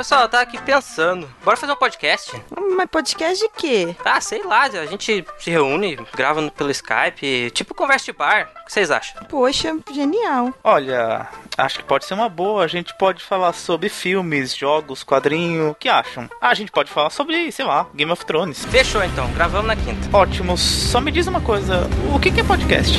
Pessoal, eu tava aqui pensando. Bora fazer um podcast? Mas podcast de quê? Ah, sei lá, a gente se reúne, grava pelo Skype, tipo conversa de bar. O que vocês acham? Poxa, genial. Olha, acho que pode ser uma boa. A gente pode falar sobre filmes, jogos, quadrinho. O que acham? Ah, a gente pode falar sobre, sei lá, Game of Thrones. Fechou então, gravamos na quinta. Ótimo, só me diz uma coisa: o que que é podcast?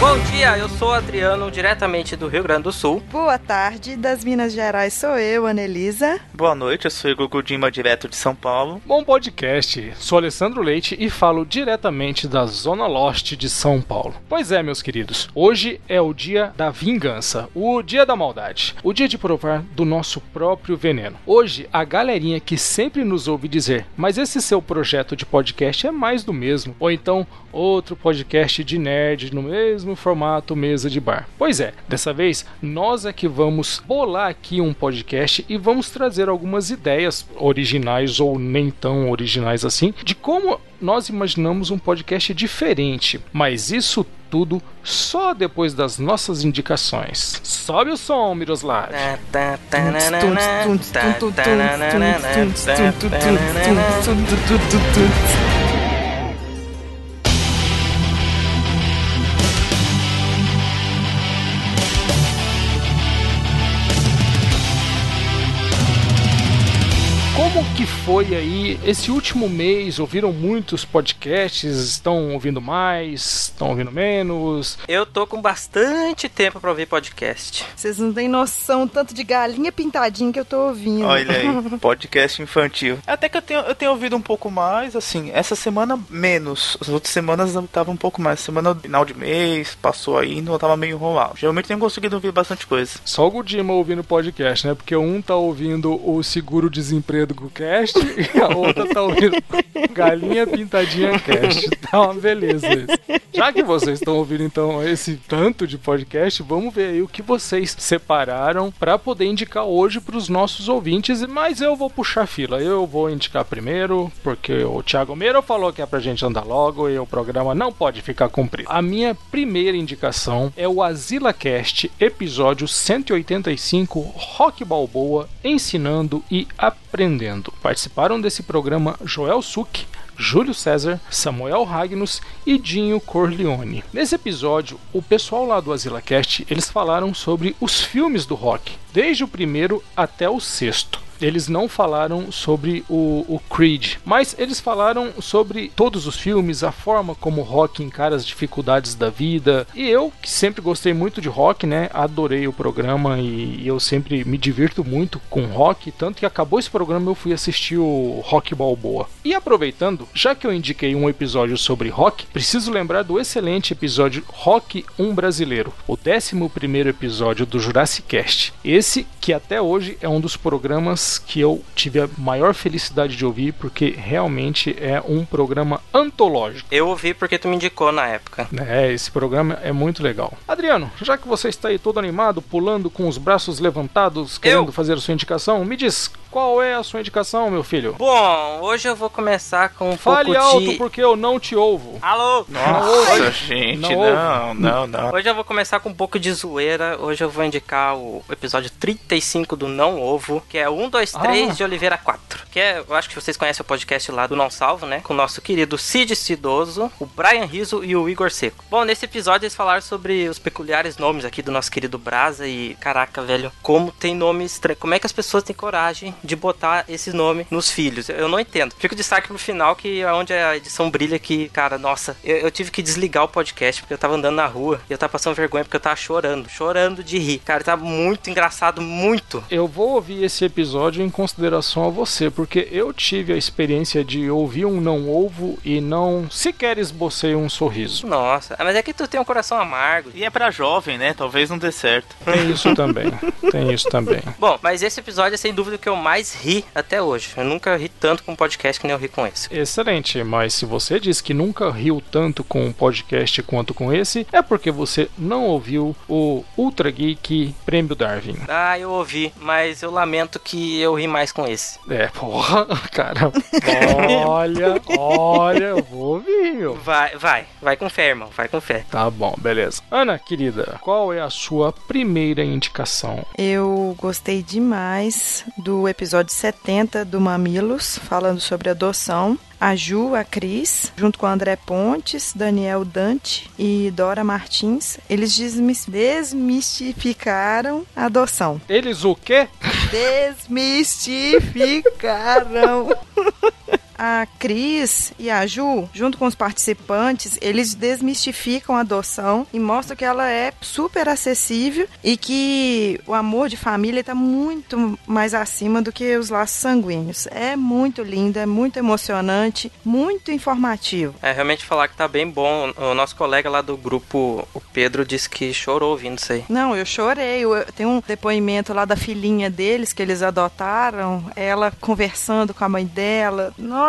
Bom dia, eu sou o Adriano, diretamente do Rio Grande do Sul. Boa tarde, das Minas Gerais sou eu, Anelisa. Boa noite, eu sou Igor Gudima, direto de São Paulo. Bom podcast, sou Alessandro Leite e falo diretamente da Zona Leste de São Paulo. Pois é, meus queridos, hoje é o dia da vingança, o dia da maldade, o dia de provar do nosso próprio veneno. Hoje, a galerinha que sempre nos ouve dizer, mas esse seu projeto de podcast é mais do mesmo, ou então outro podcast de nerd no mesmo formato mesa de bar. Pois é, dessa vez nós é que vamos bolar aqui um podcast e vamos trazer algumas ideias originais ou nem tão originais assim de como nós imaginamos um podcast diferente. Mas isso tudo só depois das nossas indicações. Sobe o som, Miroslav. Foi aí esse último mês? Ouviram muitos podcasts? Estão ouvindo mais? Estão ouvindo menos? Eu tô com bastante tempo pra ouvir podcast. Vocês não têm noção tanto de galinha pintadinha que eu tô ouvindo. Olha aí, podcast infantil. Até que eu tenho, eu tenho ouvido um pouco mais, assim, essa semana menos. As outras semanas eu tava um pouco mais. Semana final de mês, passou aí, não tava meio enrolado. Geralmente tenho conseguido ouvir bastante coisa. Só o Gudima ouvindo podcast, né? Porque um tá ouvindo o seguro-desemprego cast e a outra tá ouvindo galinha pintadinha cast. Tá uma beleza isso. Já que vocês estão ouvindo então esse tanto de podcast, vamos ver aí o que vocês separaram para poder indicar hoje para os nossos ouvintes. Mas eu vou puxar fila. Eu vou indicar primeiro, porque o Thiago Meiro falou que é pra gente andar logo e o programa não pode ficar comprido. A minha primeira indicação é o Azila Cast, episódio 185, Rock Balboa, ensinando e aprendendo. Participaram desse programa Joel Suc, Júlio César, Samuel Ragnus e Dinho Corleone. Nesse episódio, o pessoal lá do AsilaCast, eles falaram sobre os filmes do rock, desde o primeiro até o sexto. Eles não falaram sobre o, o, Creed, mas eles falaram sobre todos os filmes, a forma como o rock encara as dificuldades da vida. E eu, que sempre gostei muito de rock, né? Adorei o programa e, e eu sempre me divirto muito com rock. Tanto que acabou esse programa eu fui assistir o Rock Balboa. E aproveitando, já que eu indiquei um episódio sobre rock, preciso lembrar do excelente episódio Rock 1 Brasileiro, o 11 episódio do Jurassic Cast. Esse que até hoje é um dos programas que eu tive a maior felicidade de ouvir, porque realmente é um programa antológico. Eu ouvi porque tu me indicou na época. É, esse programa é muito legal. Adriano, já que você está aí todo animado, pulando com os braços levantados, querendo eu? fazer a sua indicação, me diz qual é a sua indicação, meu filho? Bom, hoje eu vou começar com um Fale pouco alto de... porque eu não te ouvo. Alô? Nossa, Oi? gente, Não não, não, não. Hoje eu vou começar com um pouco de zoeira. Hoje eu vou indicar o episódio 35 do Não Ovo, que é 1, 2, 3 Ah. de Oliveira 4. Que é, eu acho que vocês conhecem o podcast lá do Não Salvo, né? Com o nosso querido Cid Cidoso, o Brian Riso e o Igor Seco. Bom, nesse episódio eles falaram sobre os peculiares nomes aqui do nosso querido Brasa e, caraca, velho, como tem nomes estranhos. Como é que as pessoas têm coragem de botar esse nome nos filhos? Eu não entendo. Fico destaque pro final, que é onde a edição brilha, que, cara, nossa, eu, eu tive que desligar o podcast porque eu tava andando na rua e eu tava passando vergonha porque eu tava chorando, chorando de rir. Cara, tá muito engraçado, muito. Eu vou ouvir esse episódio em consideração a você, porque eu tive a experiência de ouvir um não ovo e não sequer esbocei um sorriso. Nossa, mas é que tu tem um coração amargo. E é pra jovem, né? Talvez não dê certo. Tem isso também. Tem isso também. Bom, mas esse episódio é sem dúvida o que eu mais ri até hoje. Eu nunca ri tanto com um podcast que nem eu ri com esse. Excelente, mas se você diz que nunca riu tanto com um podcast quanto com esse, é porque você não ouviu o Ultra Geek Prêmio Darwin. Ah, eu ouvi, mas eu lamento que eu ri mais com esse. É, porra, cara. olha, olha, eu vou ouvir, meu. Vai, vai, vai com fé, irmão, vai com fé. Tá bom, beleza. Ana, querida, qual é a sua primeira indicação? Eu gostei demais do episódio 70 do Mamilos, falando sobre adoção. A Ju, a Cris, junto com André Pontes, Daniel Dante e Dora Martins, eles desmis- desmistificaram a adoção. Eles o quê? Desmistificaram. A Cris e a Ju, junto com os participantes, eles desmistificam a adoção e mostram que ela é super acessível e que o amor de família está muito mais acima do que os laços sanguíneos. É muito lindo, é muito emocionante, muito informativo. É, realmente falar que tá bem bom. O nosso colega lá do grupo, o Pedro, disse que chorou ouvindo isso aí. Não, eu chorei. Eu- Tem um depoimento lá da filhinha deles que eles adotaram, ela conversando com a mãe dela. Nossa,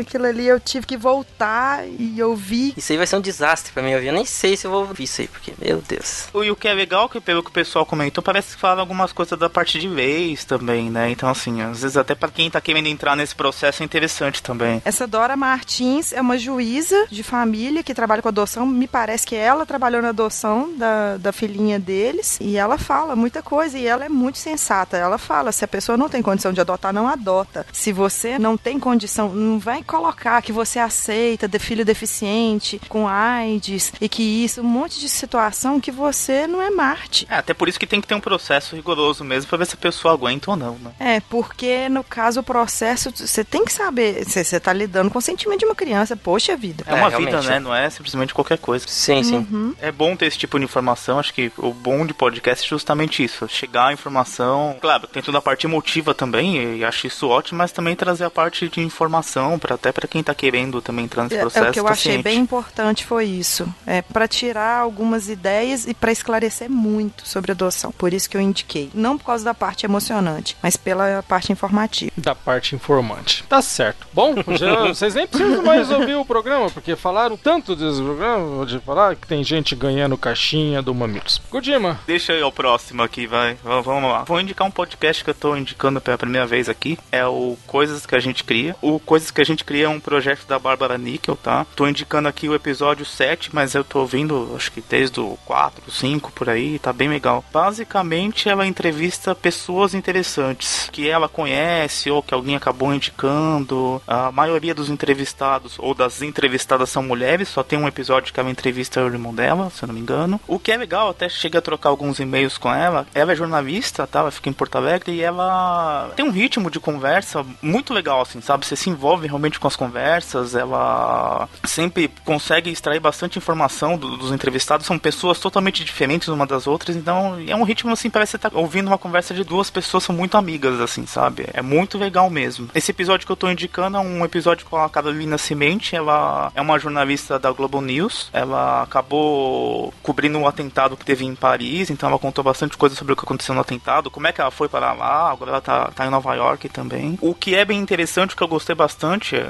aquilo ali eu tive que voltar e ouvir. Isso aí vai ser um desastre pra mim ouvir. Eu nem sei se eu vou ouvir isso aí, porque, meu Deus. E o que é legal, que pelo que o pessoal comentou, parece que fala algumas coisas da parte de vez também, né? Então, assim, às vezes até pra quem tá querendo entrar nesse processo é interessante também. Essa Dora Martins é uma juíza de família que trabalha com adoção. Me parece que ela trabalhou na adoção da, da filhinha deles. E ela fala muita coisa. E ela é muito sensata. Ela fala: se a pessoa não tem condição de adotar, não adota. Se você não tem condição, não vai colocar que você aceita de filho deficiente, com AIDS, e que isso, um monte de situação que você não é Marte. É, até por isso que tem que ter um processo rigoroso mesmo pra ver se a pessoa aguenta ou não, né? É, porque no caso o processo, você tem que saber, você você tá lidando com o sentimento de uma criança, poxa vida. É, uma É, vida, realmente. né? Não é simplesmente qualquer coisa. Sim, sim. Uhum. É bom ter esse tipo de informação. Acho que o bom de podcast é justamente isso. Chegar a informação. Claro, tem toda a parte emotiva também, e acho isso ótimo, mas também trazer a parte de informação, para até para quem tá querendo também entrar nesse É, processo. é o que eu tá achei bem importante foi isso. É para tirar algumas ideias e para esclarecer muito sobre adoção. Por isso que eu indiquei. Não por causa da parte emocionante, mas pela parte informativa. Da parte informante. Tá certo. Bom, já- vocês nem precisam mais ouvir o programa, porque falaram tanto desse programa, de falar que tem gente ganhando caixinha do Mamilos. Kojima, Deixa eu ir ao próximo aqui, vai. V- Vamos lá. Vou indicar um podcast que eu tô indicando pela primeira vez aqui. É o Coisas que a gente cria. O Coisas que a gente cria é um projeto da Bárbara Níquel, tá? Tô indicando aqui o episódio 7, mas eu tô ouvindo, acho que desde o 4, 5 por aí, tá bem legal. Basicamente, ela entrevista pessoas interessantes que ela conhece ou que alguém acabou indicando. A maioria dos entrevistados ou das entrevistadas são mulheres, só tem um episódio que ela entrevista o irmão dela, se eu não me engano. O que é legal, até cheguei a trocar alguns e-mails com ela. Ela é jornalista, tá? Ela fica em Porto Alegre e ela tem um ritmo de conversa muito legal, assim, sabe? Você se envolve realmente com as conversas, ela sempre consegue extrair bastante informação do- dos entrevistados. São pessoas totalmente diferentes uma das outras, então é um ritmo assim, parece que você tá ouvindo uma conversa de duas pessoas são muito amigas, assim, sabe? É muito legal mesmo. Esse episódio que eu tô indicando é um episódio com a Carolina Cimente, ela é uma jornalista da Globo News, ela acabou cobrindo um atentado que teve em Paris, então ela contou bastante coisa sobre o que aconteceu no atentado, como é que ela foi para lá, agora ela tá, tá em Nova York também. O que é bem interessante, que eu gostei bastante,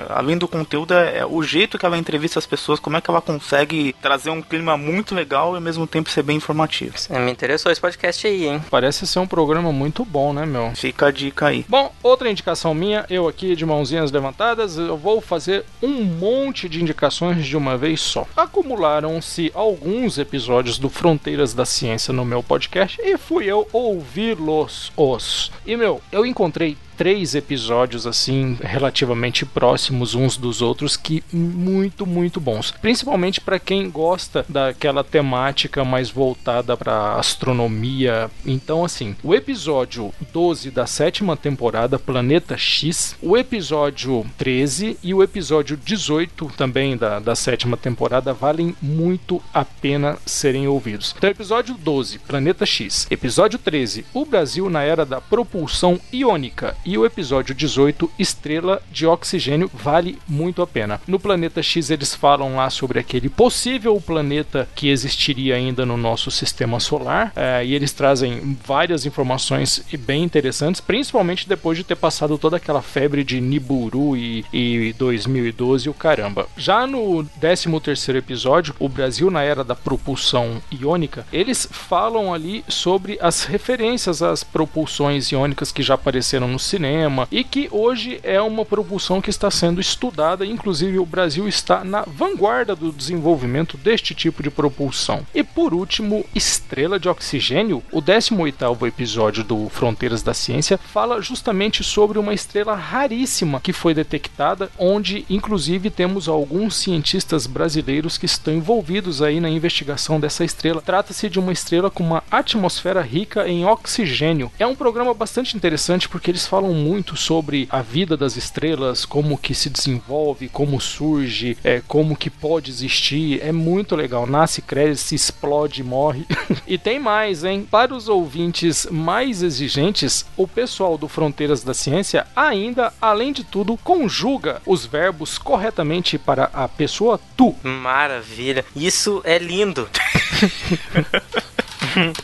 além do conteúdo, é o jeito que ela entrevista as pessoas, como é que ela consegue trazer um clima muito legal e ao mesmo tempo ser bem informativo. É, Me interessou esse podcast aí, hein? parece ser um programa muito bom, né, meu? Fica a dica aí. Bom, outra indicação minha, eu aqui de mãozinhas levantadas, eu vou fazer um monte de indicações de uma vez só. Acumularam-se alguns episódios do Fronteiras da Ciência no meu podcast e fui eu ouvi-los os. E meu, eu encontrei três episódios assim relativamente próximos uns dos outros que muito muito bons. Principalmente para quem gosta daquela temática mais voltada para astronomia. Então assim o episódio 12 da sétima temporada Planeta X o episódio 13 e o episódio 18 também da, da sétima temporada valem muito a pena serem ouvidos. Então episódio 12 Planeta X. Episódio 13 o Brasil na era da propulsão iônica e o episódio 18, Estrela de Oxigênio, vale muito a pena. No Planeta X eles falam lá sobre aquele possível planeta que existiria ainda no nosso sistema solar, é, e eles trazem várias informações bem interessantes, principalmente depois de ter passado toda aquela febre de Nibiru e, e 2012 o caramba. Já no 13 terceiro episódio, o Brasil na era da propulsão iônica, eles falam ali sobre as referências às propulsões iônicas que já apareceram no cinema e que hoje é uma propulsão que está sendo estudada, inclusive o Brasil está na vanguarda do desenvolvimento deste tipo de propulsão. E por último, Estrela de Oxigênio, o 18º episódio do Fronteiras da Ciência, fala justamente sobre uma estrela raríssima que foi detectada, onde inclusive temos alguns cientistas brasileiros que estão envolvidos aí na investigação dessa estrela. Trata-se de uma estrela com uma atmosfera rica em oxigênio. É um programa bastante interessante porque eles falam muito sobre a vida das estrelas, como que se desenvolve, como surge, é, como que pode existir. É muito legal. Nasce, cresce, explode, morre. e tem mais, hein? Para os ouvintes mais exigentes, o pessoal do Fronteiras da Ciência ainda, além de tudo, conjuga os verbos corretamente para a pessoa tu. Maravilha. Isso é lindo.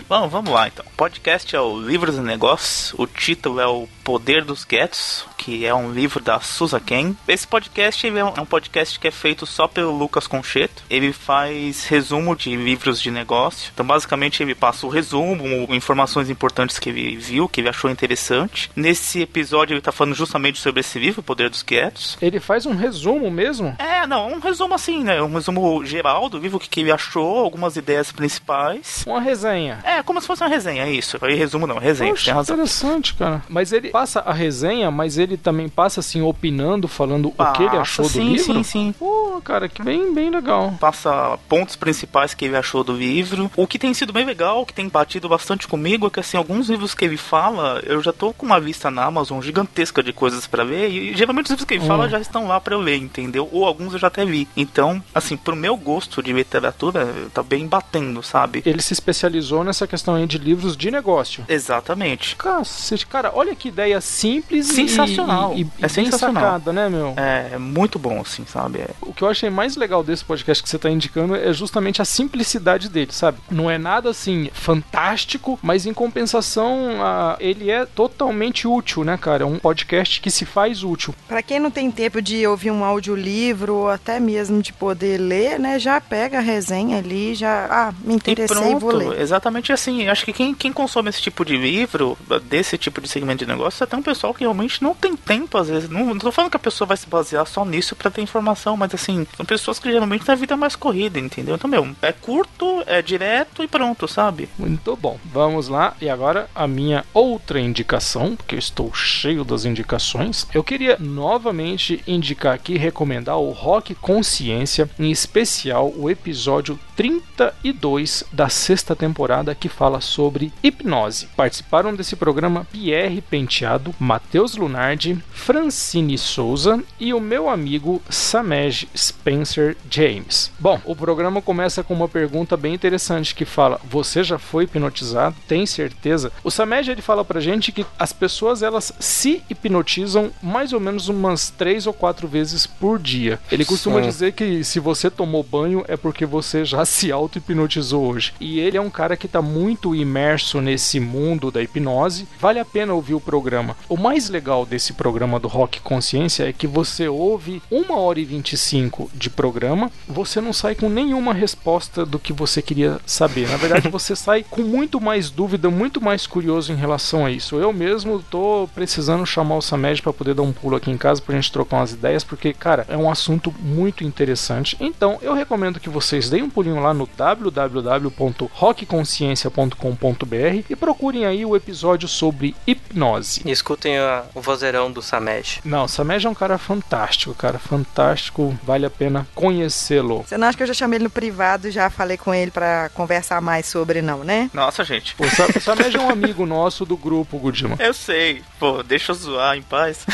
Bom, vamos lá então. O podcast é o Livros e Negócios. O título é o Poder dos Guetos, que é um livro da Susa Ken. Esse podcast é um podcast que é feito só pelo Lucas Concheto. Ele faz resumo de livros de negócio. Então, basicamente, ele passa o resumo, informações importantes que ele viu, que ele achou interessante. Nesse episódio, ele está falando justamente sobre esse livro, Poder dos Guetos. Ele faz um resumo mesmo? É, não, um resumo assim, né? Um resumo geral do livro, o que ele achou, algumas ideias principais. Uma resenha. É, como se fosse uma resenha, é isso. Aí resumo não, resenha. Poxa, tem razão. interessante, cara. Mas ele passa a resenha, mas ele também passa assim, opinando, falando o que ele Passa, achou sim, do livro. Sim, sim. Pô, cara, que bem, bem legal. Passa pontos principais que ele achou do livro. O que tem sido bem legal, que tem batido bastante comigo, é que assim, alguns livros que ele fala, eu já tô com uma lista na Amazon gigantesca de coisas pra ler, e geralmente os livros que ele fala Hum. já estão lá pra eu ler, entendeu? Ou alguns eu já até vi. Então, assim, pro meu gosto de literatura, tá bem batendo, sabe? Ele se especializou nessa questão aí de livros de negócio. Exatamente. Cacete, cara, olha que ideia simples e- Sensacional. e, e, É bem sensacional. sacada, né, meu? É, é muito bom, assim, sabe? É. O que eu achei mais legal desse podcast que você tá indicando é justamente a simplicidade dele, sabe? Não é nada assim fantástico, mas em compensação, ah, ele é totalmente útil, né, cara? É um podcast que se faz útil. Pra quem não tem tempo de ouvir um audiolivro ou até mesmo de poder ler, né, já pega a resenha ali, já, ah, me E interessei, pronto, vou ler. exatamente assim. Acho que quem, quem consome esse tipo de livro, desse tipo de segmento de negócio, é até um pessoal que realmente não tem tempo, às vezes. Não, não tô falando que a pessoa vai se basear só nisso pra ter informação, mas assim, são pessoas que geralmente têm a vida mais corrida, entendeu? Então, meu, é curto, é direto e pronto, sabe? Muito bom. Vamos lá. E agora a minha outra indicação, porque eu estou cheio das indicações. Eu queria novamente indicar aqui, recomendar o Rock Consciência, em especial o episódio 32 da sexta temporada que fala sobre hipnose. Participaram desse programa Pierre Penteado, Matheus Lunardi, Francine Souza e o meu amigo Samej Spencer James. Bom, o programa começa com uma pergunta bem interessante que fala: Você já foi hipnotizado? Tem certeza? O Samej ele fala pra gente que as pessoas elas se hipnotizam mais ou menos umas três ou quatro vezes por dia. Ele costuma dizer que se você tomou banho é porque você já se auto-hipnotizou hoje. E ele é um cara que tá muito imerso nesse mundo da hipnose. Vale a pena ouvir o programa. O mais legal desse programa do Rock Consciência é que você ouve uma hora e 25 de programa, você não sai com nenhuma resposta do que você queria saber. Na verdade, você sai com muito mais dúvida, muito mais curioso em relação a isso. Eu mesmo tô precisando chamar o Samed para poder dar um pulo aqui em casa pra gente trocar umas ideias, porque, cara, é um assunto muito interessante. Então, eu recomendo que vocês deem um pulinho lá no www.rockconsciência.com.br e procurem aí o episódio sobre hipnose. E escutem a- o vozeirão do Samej. Não, o Samed é um cara fantástico, cara, fantástico, vale a pena conhecê-lo. Você não acha que eu já chamei ele no privado e já falei com ele pra conversar mais sobre, não, né? Nossa, gente. O Sa- o Samed é um amigo nosso do grupo, Gudima. Eu sei. Pô, deixa eu zoar em paz.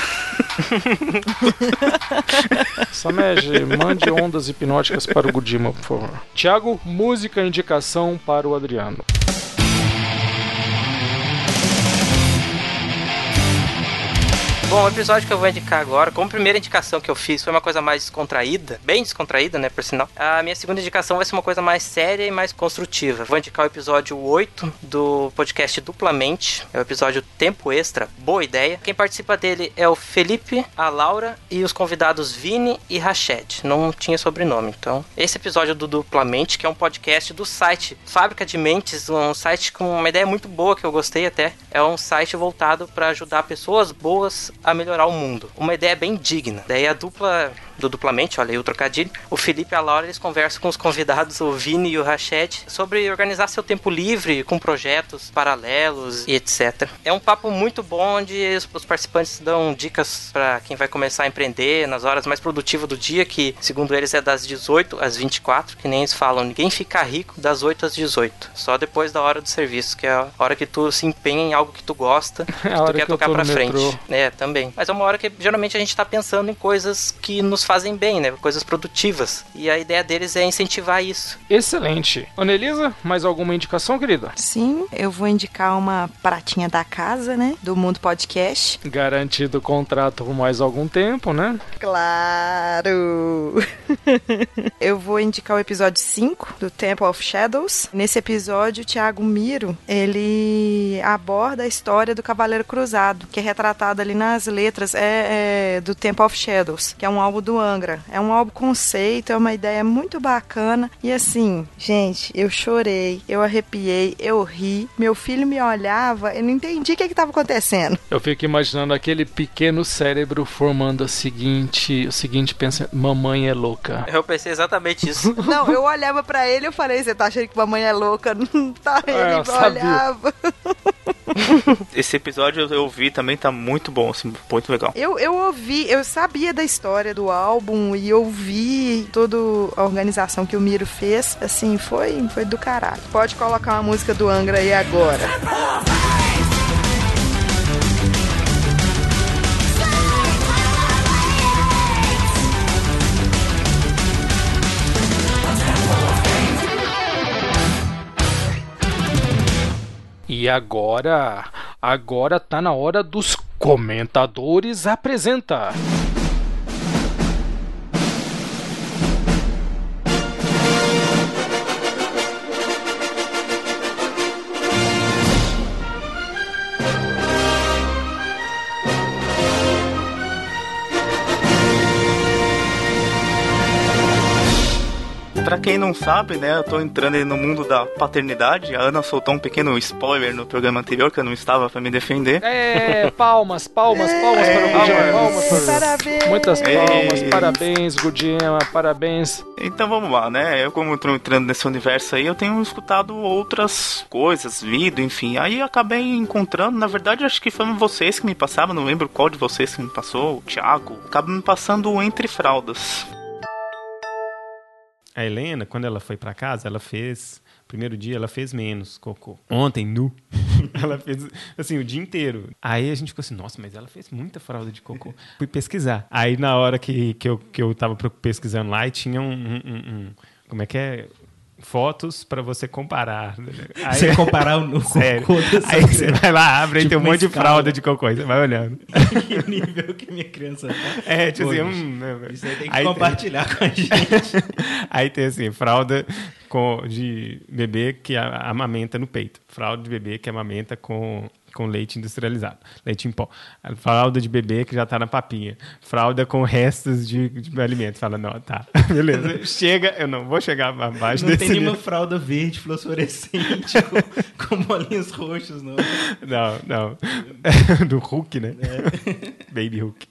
Samed, mande ondas hipnóticas para o Gudima, por favor. Tiago, música indicação para o Adriano. Bom, o episódio que eu vou indicar agora, como primeira indicação que eu fiz, foi uma coisa mais descontraída, bem descontraída, né, por sinal. A minha segunda indicação vai ser uma coisa mais séria e mais construtiva. Vou indicar o episódio 8 do podcast Duplamente, é o episódio Tempo Extra, boa ideia. Quem participa dele é o Felipe, a Laura e os convidados Vini e Rached. Não tinha sobrenome, então. Esse episódio do Duplamente, que é um podcast do site Fábrica de Mentes, um site com uma ideia muito boa que eu gostei até. É um site voltado para ajudar pessoas boas a melhorar o mundo. Uma ideia bem digna. Daí a dupla do Duplamente, olha aí o trocadilho, o Felipe e a Laura eles conversam com os convidados, o Vini e o Rached, sobre organizar seu tempo livre com projetos paralelos e etc. É um papo muito bom onde os participantes dão dicas para quem vai começar a empreender nas horas mais produtivas do dia, que segundo eles é das 18 às 24, que nem eles falam, ninguém fica rico das 8 às 18, só depois da hora do serviço, que é a hora que tu se empenha em algo que tu gosta, que tu quer que tocar no frente. metrô. É, também. Mas é uma hora que geralmente a gente tá pensando em coisas que nos fazem bem, né? Coisas produtivas. E a ideia deles é incentivar isso. Excelente. Anelisa, mais alguma indicação, querida? Sim, eu vou indicar uma pratinha da casa, né? Do Mundo Podcast. Garantido o contrato por mais algum tempo, né? Claro! eu vou indicar o episódio 5 do Temple of Shadows. Nesse episódio, o Thiago Miro, ele aborda a história do Cavaleiro Cruzado, que é retratado ali nas letras é, é, do Temple of Shadows, que é um álbum do Angra. É um álbum conceito, é uma ideia muito bacana. E assim, gente, eu chorei, eu arrepiei, eu ri. Meu filho me olhava, eu não entendi o que estava acontecendo. Eu fico imaginando aquele pequeno cérebro formando o seguinte, o seguinte pensamento: mamãe é louca. Eu pensei exatamente isso. Não, eu olhava pra ele e eu falei, você tá achando que mamãe é louca? Não tá, ele É, eu me sabia. olhava. Esse episódio eu ouvi também, tá muito bom, assim, muito legal. Eu, eu ouvi, eu sabia da história do álbum e eu vi toda a organização que o Miro fez, assim, foi, foi do caralho. Pode colocar uma música do Angra aí agora. E agora, agora tá na hora dos comentadores apresenta. Quem não sabe, né, eu tô entrando aí no mundo da paternidade. A Ana soltou um pequeno spoiler no programa anterior que eu não estava pra me defender. É, palmas, palmas, palmas para o Gudima, palmas para Parabéns! Muitas palmas, Ei. parabéns, Gudima, parabéns. Então vamos lá, né? Eu como tô entrando nesse universo aí, eu tenho escutado outras coisas, lido, enfim. Aí eu acabei encontrando, na verdade acho que foram vocês que me passaram, não lembro qual de vocês que me passou, o Thiago. Acaba me passando Entre Fraldas. A Helena, quando ela foi pra casa, ela fez. Primeiro dia ela fez menos cocô. Ontem, nu. ela fez, assim, o dia inteiro. Aí a gente ficou assim, nossa, mas ela fez muita fralda de cocô. Fui pesquisar. Aí na hora que, que, eu, que eu tava pesquisando lá, e tinha um- um- um- como é que é? Fotos pra você comparar. Aí, Você comparar o Sério. cocô dessa Aí você vai lá, abre e Tipo tem um monte de escala. fralda de cocô. Você vai olhando. que nível que minha criança tá. É, tipo Pô, assim, hum, né, Isso aí tem que aí compartilhar com a gente. Aí tem assim, fralda com, de bebê que amamenta no peito. Fralda de bebê que amamenta com, com leite industrializado. Leite em pó. Fralda de bebê que já tá na papinha. Fralda com restos de, de alimento. Fala, não, tá. Beleza. Chega, eu não vou chegar abaixo Não desse tem nenhuma fralda verde fluorescente com, com bolinhas roxas, não. Não, não. Do Hulk, né? É. Baby Hulk.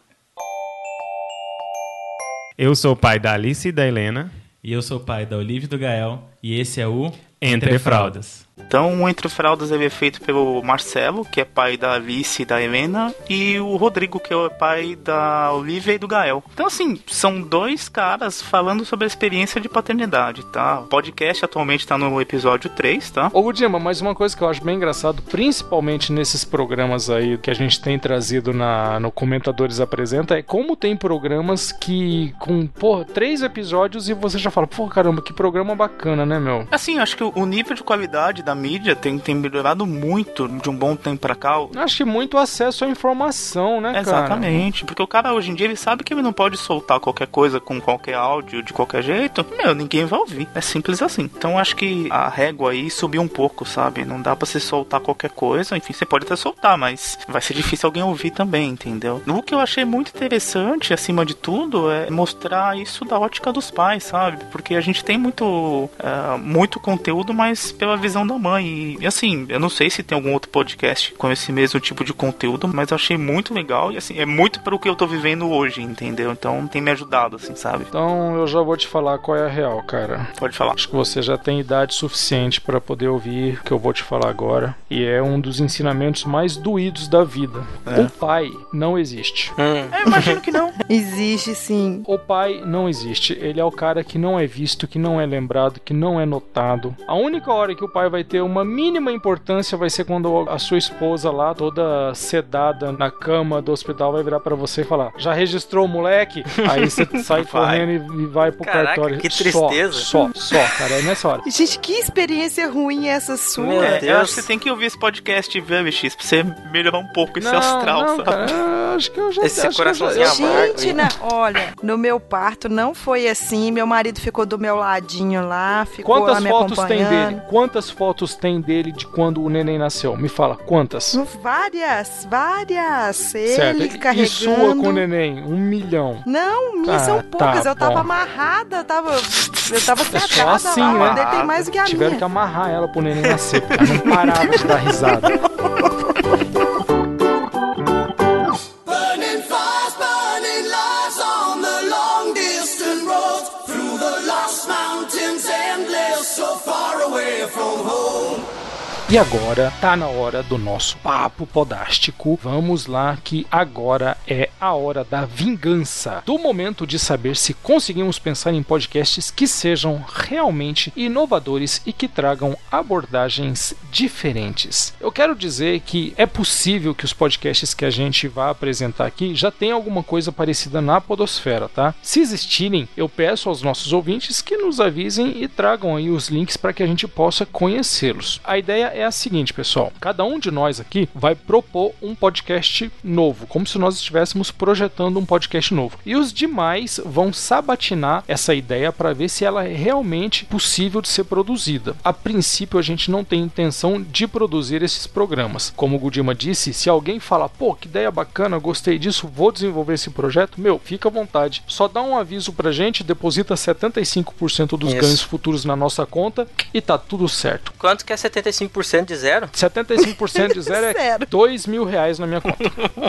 Eu sou o pai da Alice e da Helena. E eu sou o pai da Olivia e do Gael. E esse é o Entre Fraldas. Então, o Entre Fraldas ele é feito pelo Marcelo, que é pai da Alice e da Helena, e o Rodrigo, que é pai da Olivia e do Gael. Então, assim, são dois caras falando sobre a experiência de paternidade, tá? O podcast atualmente tá no episódio 3, tá? Ô Gudima, mas uma coisa que eu acho bem engraçado, principalmente nesses programas aí que a gente tem trazido na, no Comentadores Apresenta, é como tem programas que com, pô, três episódios e você já fala, pô, caramba, que programa bacana, né, meu? Assim, acho que o nível de qualidade da mídia tem, tem melhorado muito de um bom tempo pra cá. Acho que muito acesso à informação, né, cara? Exatamente, porque o cara hoje em dia ele sabe que ele não pode soltar qualquer coisa com qualquer áudio de qualquer jeito. Meu, ninguém vai ouvir. É simples assim. Então acho que a régua aí subiu um pouco, sabe? Não dá pra você soltar qualquer coisa. Enfim, você pode até soltar, mas vai ser difícil alguém ouvir também, entendeu? O que eu achei muito interessante, acima de tudo, é mostrar isso da ótica dos pais, sabe? Porque a gente tem muito, é, muito conteúdo, mas pela visão da mãe. E assim, eu não sei se tem algum outro podcast com esse mesmo tipo de conteúdo, mas eu achei muito legal e assim, é muito para o que eu tô vivendo hoje, entendeu? Então tem me ajudado, assim, sabe? Então eu já vou te falar qual é a real, cara. Pode falar. Acho que você já tem idade suficiente para poder ouvir o que eu vou te falar agora. E é um dos ensinamentos mais doídos da vida. É. O pai não existe. Hum. Eu imagino que não. Existe sim. O pai não existe. Ele é o cara que não é visto, que não é lembrado, que não é notado. A única hora que o pai vai ter uma mínima importância vai ser quando a sua esposa lá, toda sedada na cama do hospital, vai virar para você e falar: Já registrou o moleque? Aí você sai correndo e- e vai pro Caraca, cartório. que Só, tristeza. Só, só, cara. É nessa hora. Gente, que experiência ruim essa sua. Meu É, eu Deus. acho que você tem que ouvir esse podcast VMX pra você melhorar um pouco esse não, astral, não, sabe? cara, eu acho que eu já Esse eu já- coraçãozinho eu- amargo. Gente, na- olha, no meu parto não foi assim. Meu marido ficou do meu ladinho lá, ficou lá Quantas me fotos tem acompanhando. dele? Quantas fotos tem dele de quando o neném nasceu? Me fala, quantas? Várias, várias. Ele certo. E- carregando. E sua com o neném? Um milhão. Não, minhas Ah, são poucas. tá eu tava bom. amarrada, eu tava, eu tava É só sentada assim, lá. né? tem mais do que a Tiveram minha. que amarrar ela pro neném nascer, porque ela não parava de dar risada. from home. E agora tá na hora do nosso papo podástico. Vamos lá que agora é a hora da vingança. Do momento de saber se conseguimos pensar em podcasts que sejam realmente inovadores e que tragam abordagens diferentes. Eu quero dizer que é possível que os podcasts que a gente vai apresentar aqui já tenham alguma coisa parecida na podosfera, tá? Se existirem, eu peço aos nossos ouvintes que nos avisem e tragam aí os links para que a gente possa conhecê-los. A ideia é a seguinte, pessoal: cada um de nós aqui vai propor um podcast novo, como se nós estivéssemos projetando um podcast novo. E os demais vão sabatinar essa ideia para ver se ela é realmente possível de ser produzida. A princípio, a gente não tem intenção de produzir esses programas. Como o Gudima disse, se alguém fala, pô, que ideia bacana, gostei disso, vou desenvolver esse projeto, meu, fica à vontade. Só dá um aviso pra gente, deposita 75% dos Isso. ganhos futuros na nossa conta e tá tudo certo. Quanto que é 75% de zero? 75% de zero é Zero. 2 mil reais na minha conta.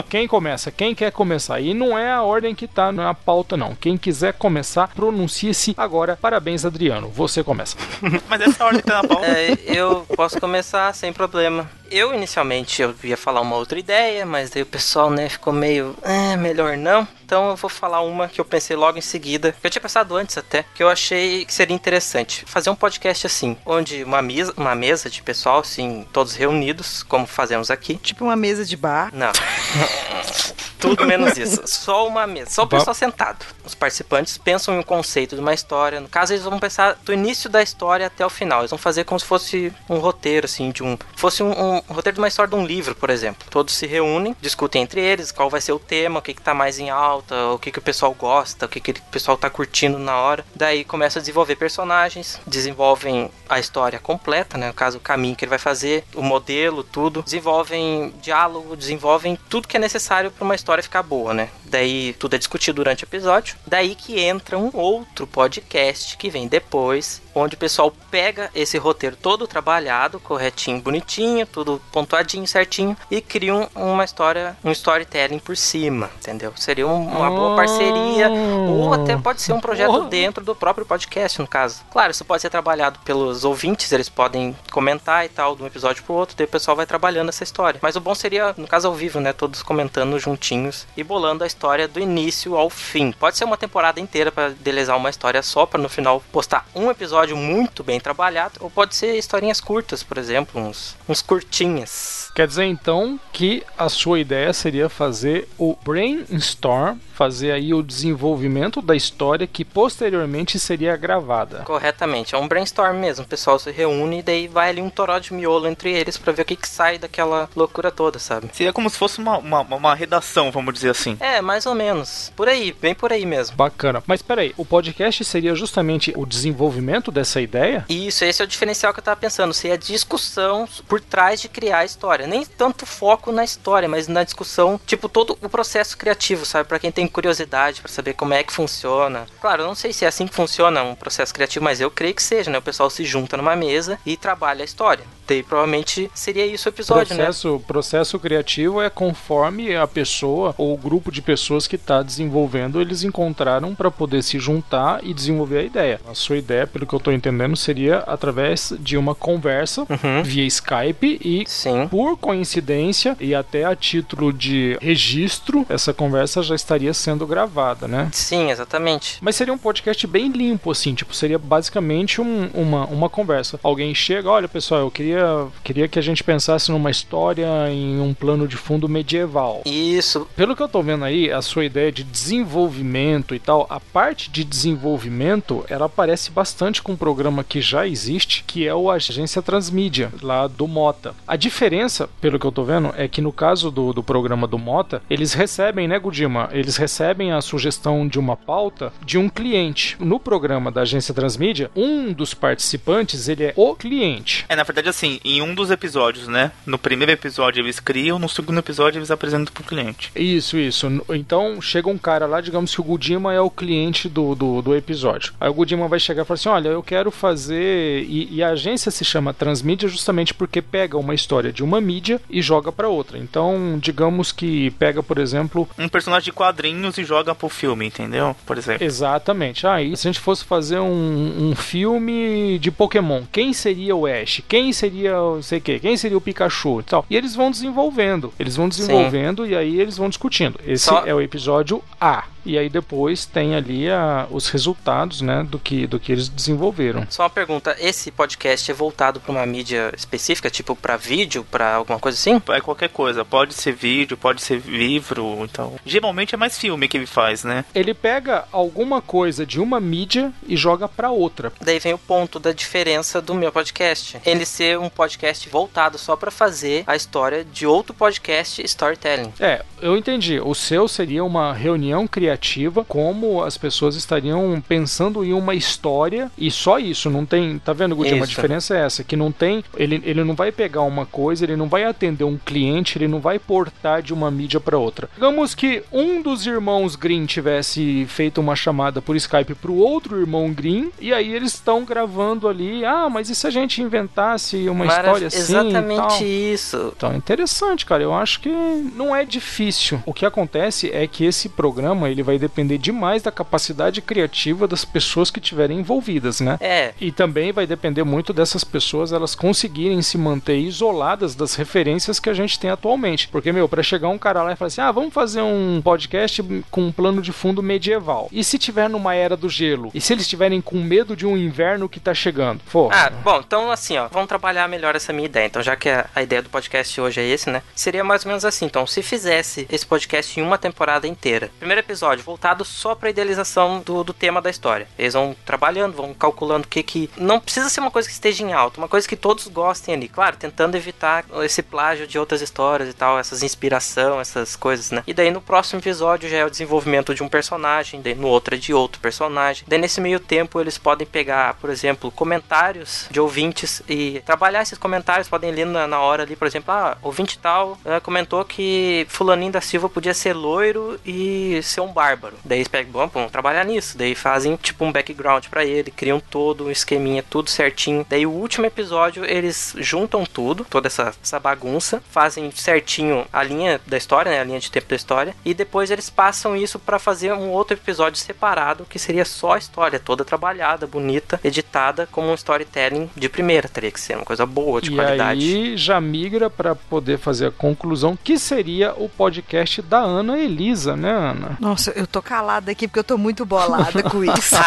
Quem começa? Quem quer começar? E não é a ordem que tá na pauta, não. Quem quiser começar, pronuncie-se agora. Parabéns, Adriano. Você começa. Mas essa ordem tá na pauta. É, eu posso começar sem problema. Eu inicialmente eu ia falar uma outra ideia, mas daí o pessoal né ficou meio, é, melhor não. Então eu vou falar uma que eu pensei logo em seguida, que eu tinha pensado antes até, que eu achei que seria interessante fazer um podcast assim, onde uma mesa, uma mesa de pessoal assim, todos reunidos, como fazemos aqui. Tipo uma mesa de bar. Não. Tudo menos isso. Só uma mesa. Só o pessoal sentado. Os participantes pensam em um conceito de uma história. No caso, eles vão pensar do início da história até o final. Eles vão fazer como se fosse um roteiro, assim, de um. Fosse um, um roteiro de uma história de um livro, por exemplo. Todos se reúnem, discutem entre eles qual vai ser o tema, o que, que tá mais em alta, o que, que o pessoal gosta, o que, que o pessoal tá curtindo na hora. Daí começa a desenvolver personagens, desenvolvem a história completa, né? No caso, o caminho que ele vai fazer, o modelo, tudo. Desenvolvem diálogo, desenvolvem tudo que é necessário para uma história ficar boa, né? Daí tudo é discutido durante o episódio. Daí que entra um outro podcast que vem depois, onde o pessoal pega esse roteiro todo trabalhado, corretinho, bonitinho, tudo pontuadinho, certinho, e cria um- uma história, um storytelling por cima, entendeu? Seria um- uma boa parceria, ou até pode ser um projeto Oh. dentro do próprio podcast, no caso. Claro, isso pode ser trabalhado pelos ouvintes, eles podem comentar e tal, de um episódio pro outro, daí o pessoal vai trabalhando essa história. Mas o bom seria, no caso ao vivo, né, todos comentando juntinhos e bolando a história história do início ao fim. Pode ser uma temporada inteira para delezar uma história só, para no final postar um episódio muito bem trabalhado, ou pode ser historinhas curtas, por exemplo, uns, uns curtinhas. Quer dizer então que a sua ideia seria fazer o brainstorm, fazer aí o desenvolvimento da história que posteriormente seria gravada. Corretamente, é um brainstorm mesmo. O pessoal se reúne e daí vai ali um toró de miolo entre eles para ver o que, que sai daquela loucura toda, sabe? Seria como se fosse uma, uma, uma redação, vamos dizer assim. É, mais ou menos. Por aí, bem por aí mesmo. Bacana. Mas peraí, o podcast seria justamente o desenvolvimento dessa ideia? Isso, esse é o diferencial que eu tava pensando. Seria a discussão por trás de criar a história. Nem tanto foco na história, mas na discussão, tipo, todo o processo criativo, sabe? Pra quem tem curiosidade pra saber como é que funciona. Claro, eu não sei se é assim que funciona um processo criativo, mas eu creio que seja, né? O pessoal se junta numa mesa e trabalha a história. Daí provavelmente seria isso o episódio, né? processo, processo criativo é conforme a pessoa ou o grupo de pessoas que está desenvolvendo eles encontraram para poder se juntar e desenvolver a ideia. A sua ideia, pelo que eu estou entendendo, seria através de uma conversa Uhum. via Skype e Sim. por coincidência e até a título de registro, essa conversa já estaria sendo gravada, né? Sim, exatamente. Mas seria um podcast bem limpo, assim, tipo, seria basicamente um- uma, uma conversa. Alguém chega, olha pessoal, eu queria, queria que a gente pensasse numa história em um plano de fundo medieval. Isso. Pelo que eu tô vendo aí, a sua ideia de desenvolvimento e tal, a parte de desenvolvimento, ela aparece bastante com um programa que já existe, que é o Agência Transmídia, lá do Mota. A diferença, pelo que eu tô vendo, é que no caso do, do programa do Mota, eles recebem, né, Gudima? Eles recebem a sugestão de uma pauta de um cliente. No programa da Agência Transmídia, um dos participantes, ele é o cliente. É, na verdade, assim, em um dos episódios, né? No primeiro episódio eles criam, no segundo episódio eles apresentam pro cliente. Isso, isso. Então chega um cara lá, digamos que o Gudima é o cliente do, do, do episódio. Aí o Gudima vai chegar e falar assim: olha, eu quero fazer. E, e a agência se chama Transmídia justamente porque pega uma história de uma mídia e joga pra outra. Então, digamos que pega, por exemplo, Um personagem de quadrinhos e joga pro filme, entendeu? Por exemplo. Exatamente. Ah, e se a gente fosse fazer um, um filme de Pokémon, quem seria o Ash? Quem seria o não sei o quê? Quem seria o Pikachu e tal? E eles vão desenvolvendo. Eles vão desenvolvendo e aí eles vão discutindo. Esse Só- é o episódio A. E aí depois tem ali a- os resultados, né, do que, do que eles desenvolveram. Só uma pergunta, esse podcast é voltado pra uma mídia específica, tipo pra vídeo, pra alguma coisa assim? É qualquer coisa, pode ser vídeo, pode ser livro, então. Geralmente é mais filme que ele faz, né? Ele pega alguma coisa de uma mídia e joga pra outra. Daí vem o ponto da diferença do meu podcast. Ele ser um podcast voltado só pra fazer a história de outro podcast storytelling. É, eu entendi. O seu seria uma reunião criativa, como as pessoas estariam pensando em uma história e só isso. Não tem. Tá vendo, Gudim? A Isso. diferença é essa: que não tem. Ele, ele não vai pegar uma coisa, ele não vai atender um cliente, ele não vai portar de uma mídia para outra. Digamos que um dos irmãos Green tivesse feito uma chamada por Skype pro outro irmão Green, e aí eles estão gravando ali. Ah, mas e se a gente inventasse uma história assim? Exatamente isso. Então, interessante, cara. Eu acho que não é difícil. O que acontece é que esse programa ele vai depender demais da capacidade criativa das pessoas que estiverem envolvidas, né? É, E também vai depender muito dessas pessoas elas conseguirem se manter isoladas das referências que a gente tem atualmente. Porque, meu, pra chegar um cara lá e falar assim: ah, vamos fazer um podcast com um plano de fundo medieval. E se tiver numa era do gelo? E se eles estiverem com medo de um inverno que tá chegando? Pô, Ah, bom, então assim, ó, vamos trabalhar melhor essa minha ideia. Então, já que a, a ideia do podcast hoje é esse, né? Seria mais ou menos assim. Então, se fizesse esse podcast em uma temporada inteira, primeiro episódio voltado só pra idealização do, do tema da história. Eles vão trabalhando, vão calculando o que que. Não precisa ser uma coisa que esteja em alta, uma coisa que todos gostem ali. Claro, tentando evitar esse plágio de outras histórias e tal, essas inspiração, essas coisas, né? E daí no próximo episódio já é o desenvolvimento de um personagem, daí no outro é de outro personagem. Daí nesse meio tempo eles podem pegar, por exemplo, comentários de ouvintes e trabalhar esses comentários, podem ler na, na hora ali, por exemplo, ah, ouvinte tal eh, comentou que fulaninho da Silva podia ser loiro e ser um bárbaro. Daí eles pegam, bom, vamos trabalhar nisso. Daí fazem tipo um background pra ele, criam todo um esqueminha, tudo certinho. Daí o último episódio eles juntam tudo, toda essa, essa bagunça, fazem certinho a linha da história, né, a linha de tempo da história, e depois eles passam isso pra fazer um outro episódio separado que seria só a história, toda trabalhada, bonita, editada como um storytelling de primeira, teria que ser uma coisa boa, de e qualidade. aí já migra pra poder fazer a conclusão, que seria o podcast da Ana Elisa, né, Ana? Nossa, eu tô calada aqui porque eu tô muito bolada com isso.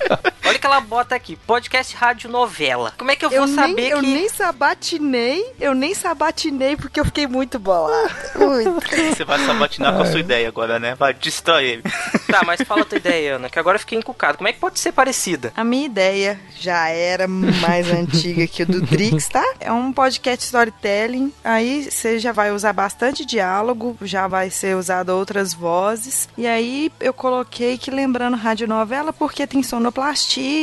Ela bota aqui, podcast rádio novela. Como é que eu vou Eu saber nem, que eu nem sabatinei, eu nem sabatinei porque eu fiquei muito bolada. Muito. Você vai sabatinar com a sua ideia agora, né? Vai, destrói ele. Tá, mas fala a tua ideia, Ana, que agora eu fiquei encucado. Como é que pode ser parecida? A minha ideia já era mais antiga que o do Drix, tá? É um podcast storytelling. Aí você já vai usar bastante diálogo, já vai ser usado outras vozes. E aí eu coloquei que lembrando radionovela porque tem sonoplastia,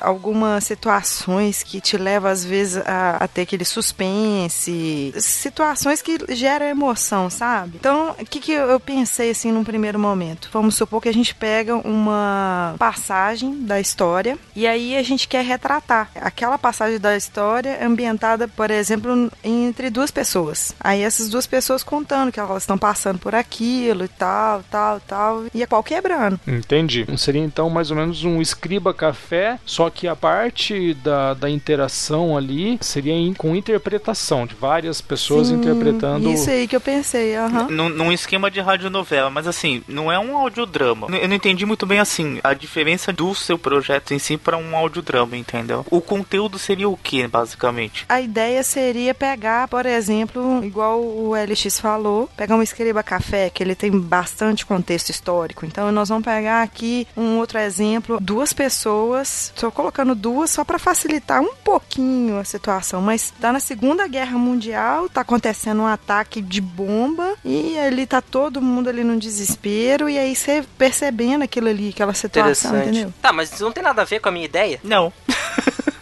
algumas situações que te levam às vezes a, a ter aquele suspense, situações que geram emoção, sabe? Então, o que, que eu pensei assim num primeiro momento? Vamos supor que a gente pega uma passagem da história e aí a gente quer retratar aquela passagem da história ambientada, por exemplo, entre duas pessoas. Aí essas duas pessoas contando que elas estão passando por aquilo e tal, tal, tal, e é pau quebrando. Entendi. Seria então mais ou menos um escriba café, só que a parte da, da interação ali seria em- com interpretação de várias pessoas Sim, interpretando. Isso aí que eu pensei, aham. Num, num esquema de radionovela, mas assim, não é um audiodrama. Eu não entendi muito bem assim a diferença do seu projeto em si para um audiodrama, entendeu? O conteúdo seria o que, basicamente? A ideia seria pegar, por exemplo, igual o LX falou, pegar um escriba café, que ele tem bastante contexto histórico. Então nós vamos pegar aqui um outro exemplo, duas pessoas, estou colocando duas só para facilitar um pouquinho a situação, mas tá na Segunda Guerra Mundial, tá acontecendo um ataque de bomba e ali tá todo mundo ali no desespero e aí você percebendo aquilo ali, aquela situação, Interessante. entendeu? Tá, mas isso não tem nada a ver com a minha ideia? Não.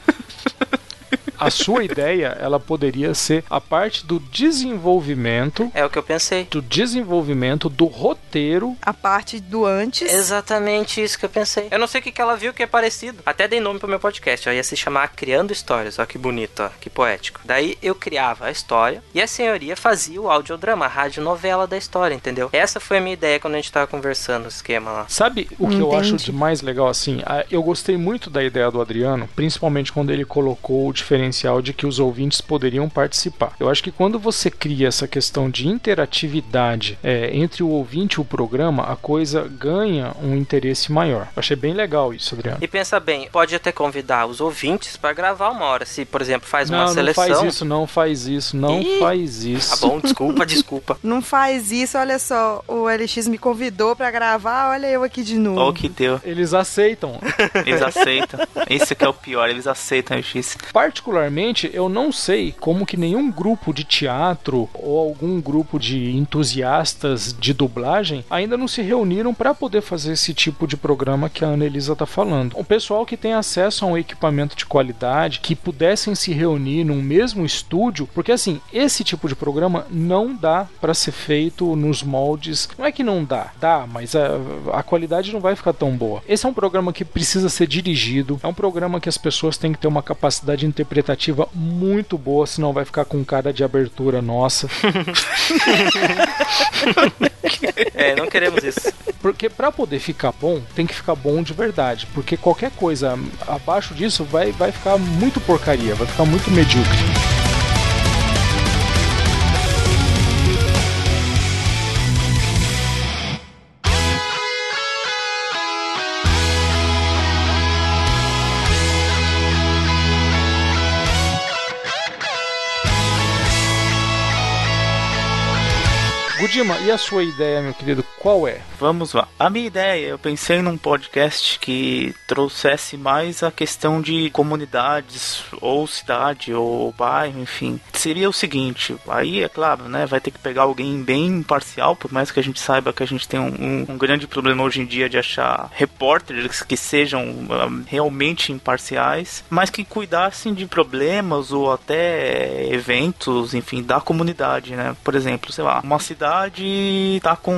A sua ideia, ela poderia ser a parte do desenvolvimento, É o que eu pensei. do desenvolvimento do roteiro. A parte do antes. Exatamente isso que eu pensei. Eu não sei o que, que ela viu que é parecido. Até dei nome pro meu podcast. Ó, ia se chamar Criando Histórias. Ó, que bonito, ó, que poético. Daí eu criava a história e a senhoria fazia o audiodrama, a radionovela da história, entendeu? Essa foi a minha ideia quando a gente tava conversando o esquema lá. Sabe o que eu Entendi. acho de mais legal assim? Ah, Eu gostei muito da ideia do Adriano, principalmente quando ele colocou o diferencial de que os ouvintes poderiam participar. Eu acho que quando você cria essa questão de interatividade é, entre o ouvinte e o programa, a coisa ganha um interesse maior. Eu achei bem legal isso, Adriano. E pensa bem, pode até convidar os ouvintes pra gravar uma hora. Se, por exemplo, faz uma Não, não seleção. faz isso, não faz isso, não Ih, faz isso. Tá bom, desculpa, desculpa. Não faz isso, olha só. O LX me convidou pra gravar, olha eu aqui de novo. Olha o que deu. Eles aceitam. Eles aceitam. Isso que é o pior, eles aceitam o X. Particularmente, eu não sei como que nenhum grupo de teatro ou algum grupo de entusiastas de dublagem ainda não se reuniram para poder fazer esse tipo de programa que a Ana Elisa tá falando. O pessoal que tem acesso a um equipamento de qualidade, que pudessem se reunir num mesmo estúdio, porque assim, esse tipo de programa não dá para ser feito nos moldes. Não é que não dá, dá, mas a, a qualidade não vai ficar tão boa. Esse é um programa que precisa ser dirigido, é um programa que as pessoas têm que ter uma capacidade interpretativa muito boa, senão vai ficar com cara de abertura nossa. É, não queremos isso. Porque para poder ficar bom, tem que ficar bom de verdade. Porque qualquer coisa abaixo disso vai, vai ficar muito porcaria, vai ficar muito medíocre. E a sua ideia, meu querido, qual é? Vamos lá. A minha ideia, eu pensei num podcast que trouxesse mais a questão de comunidades, ou cidade, ou bairro, enfim. Seria o seguinte, aí é claro, né, vai ter que pegar alguém bem imparcial, por mais que a gente saiba que a gente tem um, um- um grande problema hoje em dia de achar repórteres que sejam ah, realmente imparciais, mas que cuidassem de problemas ou até eventos, enfim, da comunidade, né? Por exemplo, sei lá, uma cidade cidade tá com